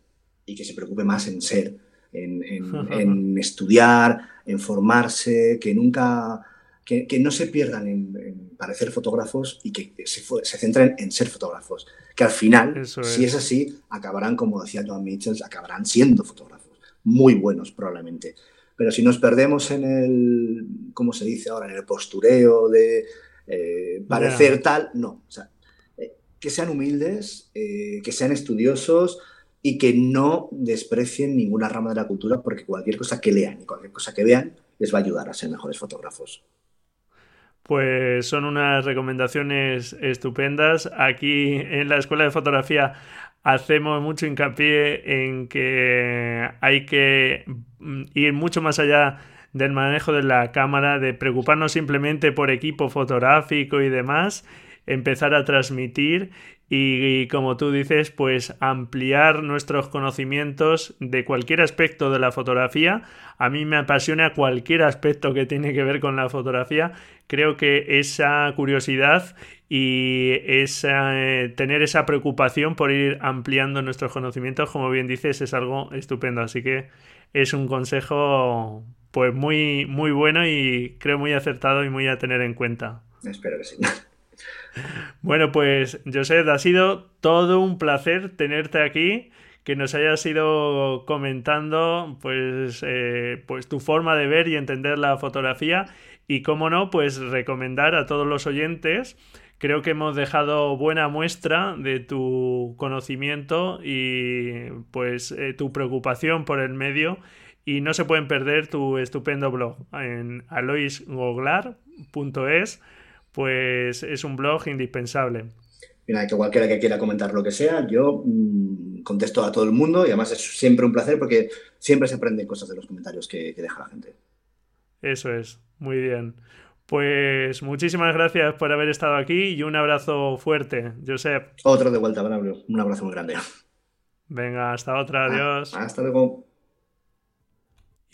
y que se preocupe más en ser en, estudiar, en formarse, que nunca, que, no se pierdan en, parecer fotógrafos y que se, se, centren en ser fotógrafos. Que al final, si es así, acabarán, como decía John Mitchell, acabarán siendo fotógrafos, muy buenos probablemente. Pero si nos perdemos en el, ¿cómo se dice ahora? En el postureo de eh, parecer tal, no. O sea, eh, que sean humildes, eh, que sean estudiosos, y que no desprecien ninguna rama de la cultura porque cualquier cosa que lean y cualquier cosa que vean les va a ayudar a ser mejores fotógrafos. Pues son unas recomendaciones estupendas. Aquí en la Escuela de Fotografía hacemos mucho hincapié en que hay que ir mucho más allá del manejo de la cámara, de preocuparnos simplemente por equipo fotográfico y demás, empezar a transmitir y, como tú dices, pues ampliar nuestros conocimientos de cualquier aspecto de la fotografía. A mí me apasiona cualquier aspecto que tiene que ver con la fotografía. Creo que esa curiosidad y esa, eh, tener esa preocupación por ir ampliando nuestros conocimientos, como bien dices, es algo estupendo. Así que es un consejo pues muy, muy bueno y creo muy acertado y muy a tener en cuenta. Espero que sí. Bueno, pues José, ha sido todo un placer tenerte aquí, que nos hayas ido comentando pues, eh, pues tu forma de ver y entender la fotografía y, cómo no, pues recomendar a todos los oyentes. Creo que hemos dejado buena muestra de tu conocimiento y pues eh, tu preocupación por el medio y no se pueden perder tu estupendo blog en aloisgoglar.es pues es un blog indispensable. Mira, que cualquiera que quiera comentar lo que sea, yo mm, contesto a todo el mundo y además es siempre un placer porque siempre se aprenden cosas de los comentarios que, deja la gente. Eso es, muy bien. Pues muchísimas gracias por haber estado aquí y un abrazo fuerte, Josep. Otro de vuelta, Braulio. Un abrazo muy grande. Venga, hasta otra, ah, adiós. hasta luego.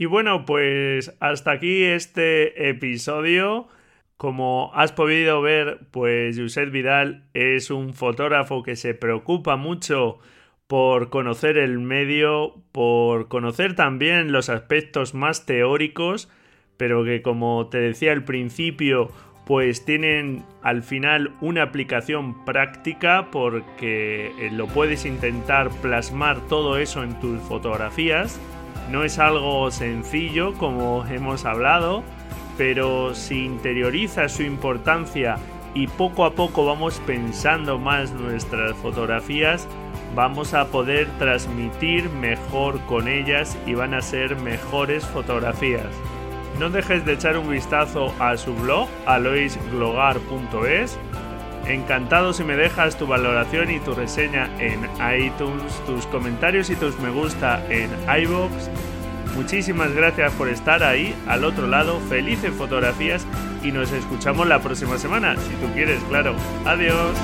Y bueno, pues hasta aquí este episodio. Como has podido ver, pues Josep Vidal es un fotógrafo que se preocupa mucho por conocer el medio, por conocer también los aspectos más teóricos, pero que como te decía al principio, pues tienen al final una aplicación práctica porque lo puedes intentar plasmar todo eso en tus fotografías. No es algo sencillo como hemos hablado, pero si interioriza su importancia y poco a poco vamos pensando más nuestras fotografías, vamos a poder transmitir mejor con ellas y van a ser mejores fotografías. No dejes de echar un vistazo a su blog aloisglogar.es. Encantado si me dejas tu valoración y tu reseña en iTunes, tus comentarios y tus me gusta en iBox Muchísimas gracias por estar ahí, al otro lado, felices fotografías y nos escuchamos la próxima semana, si tú quieres, claro. Adiós.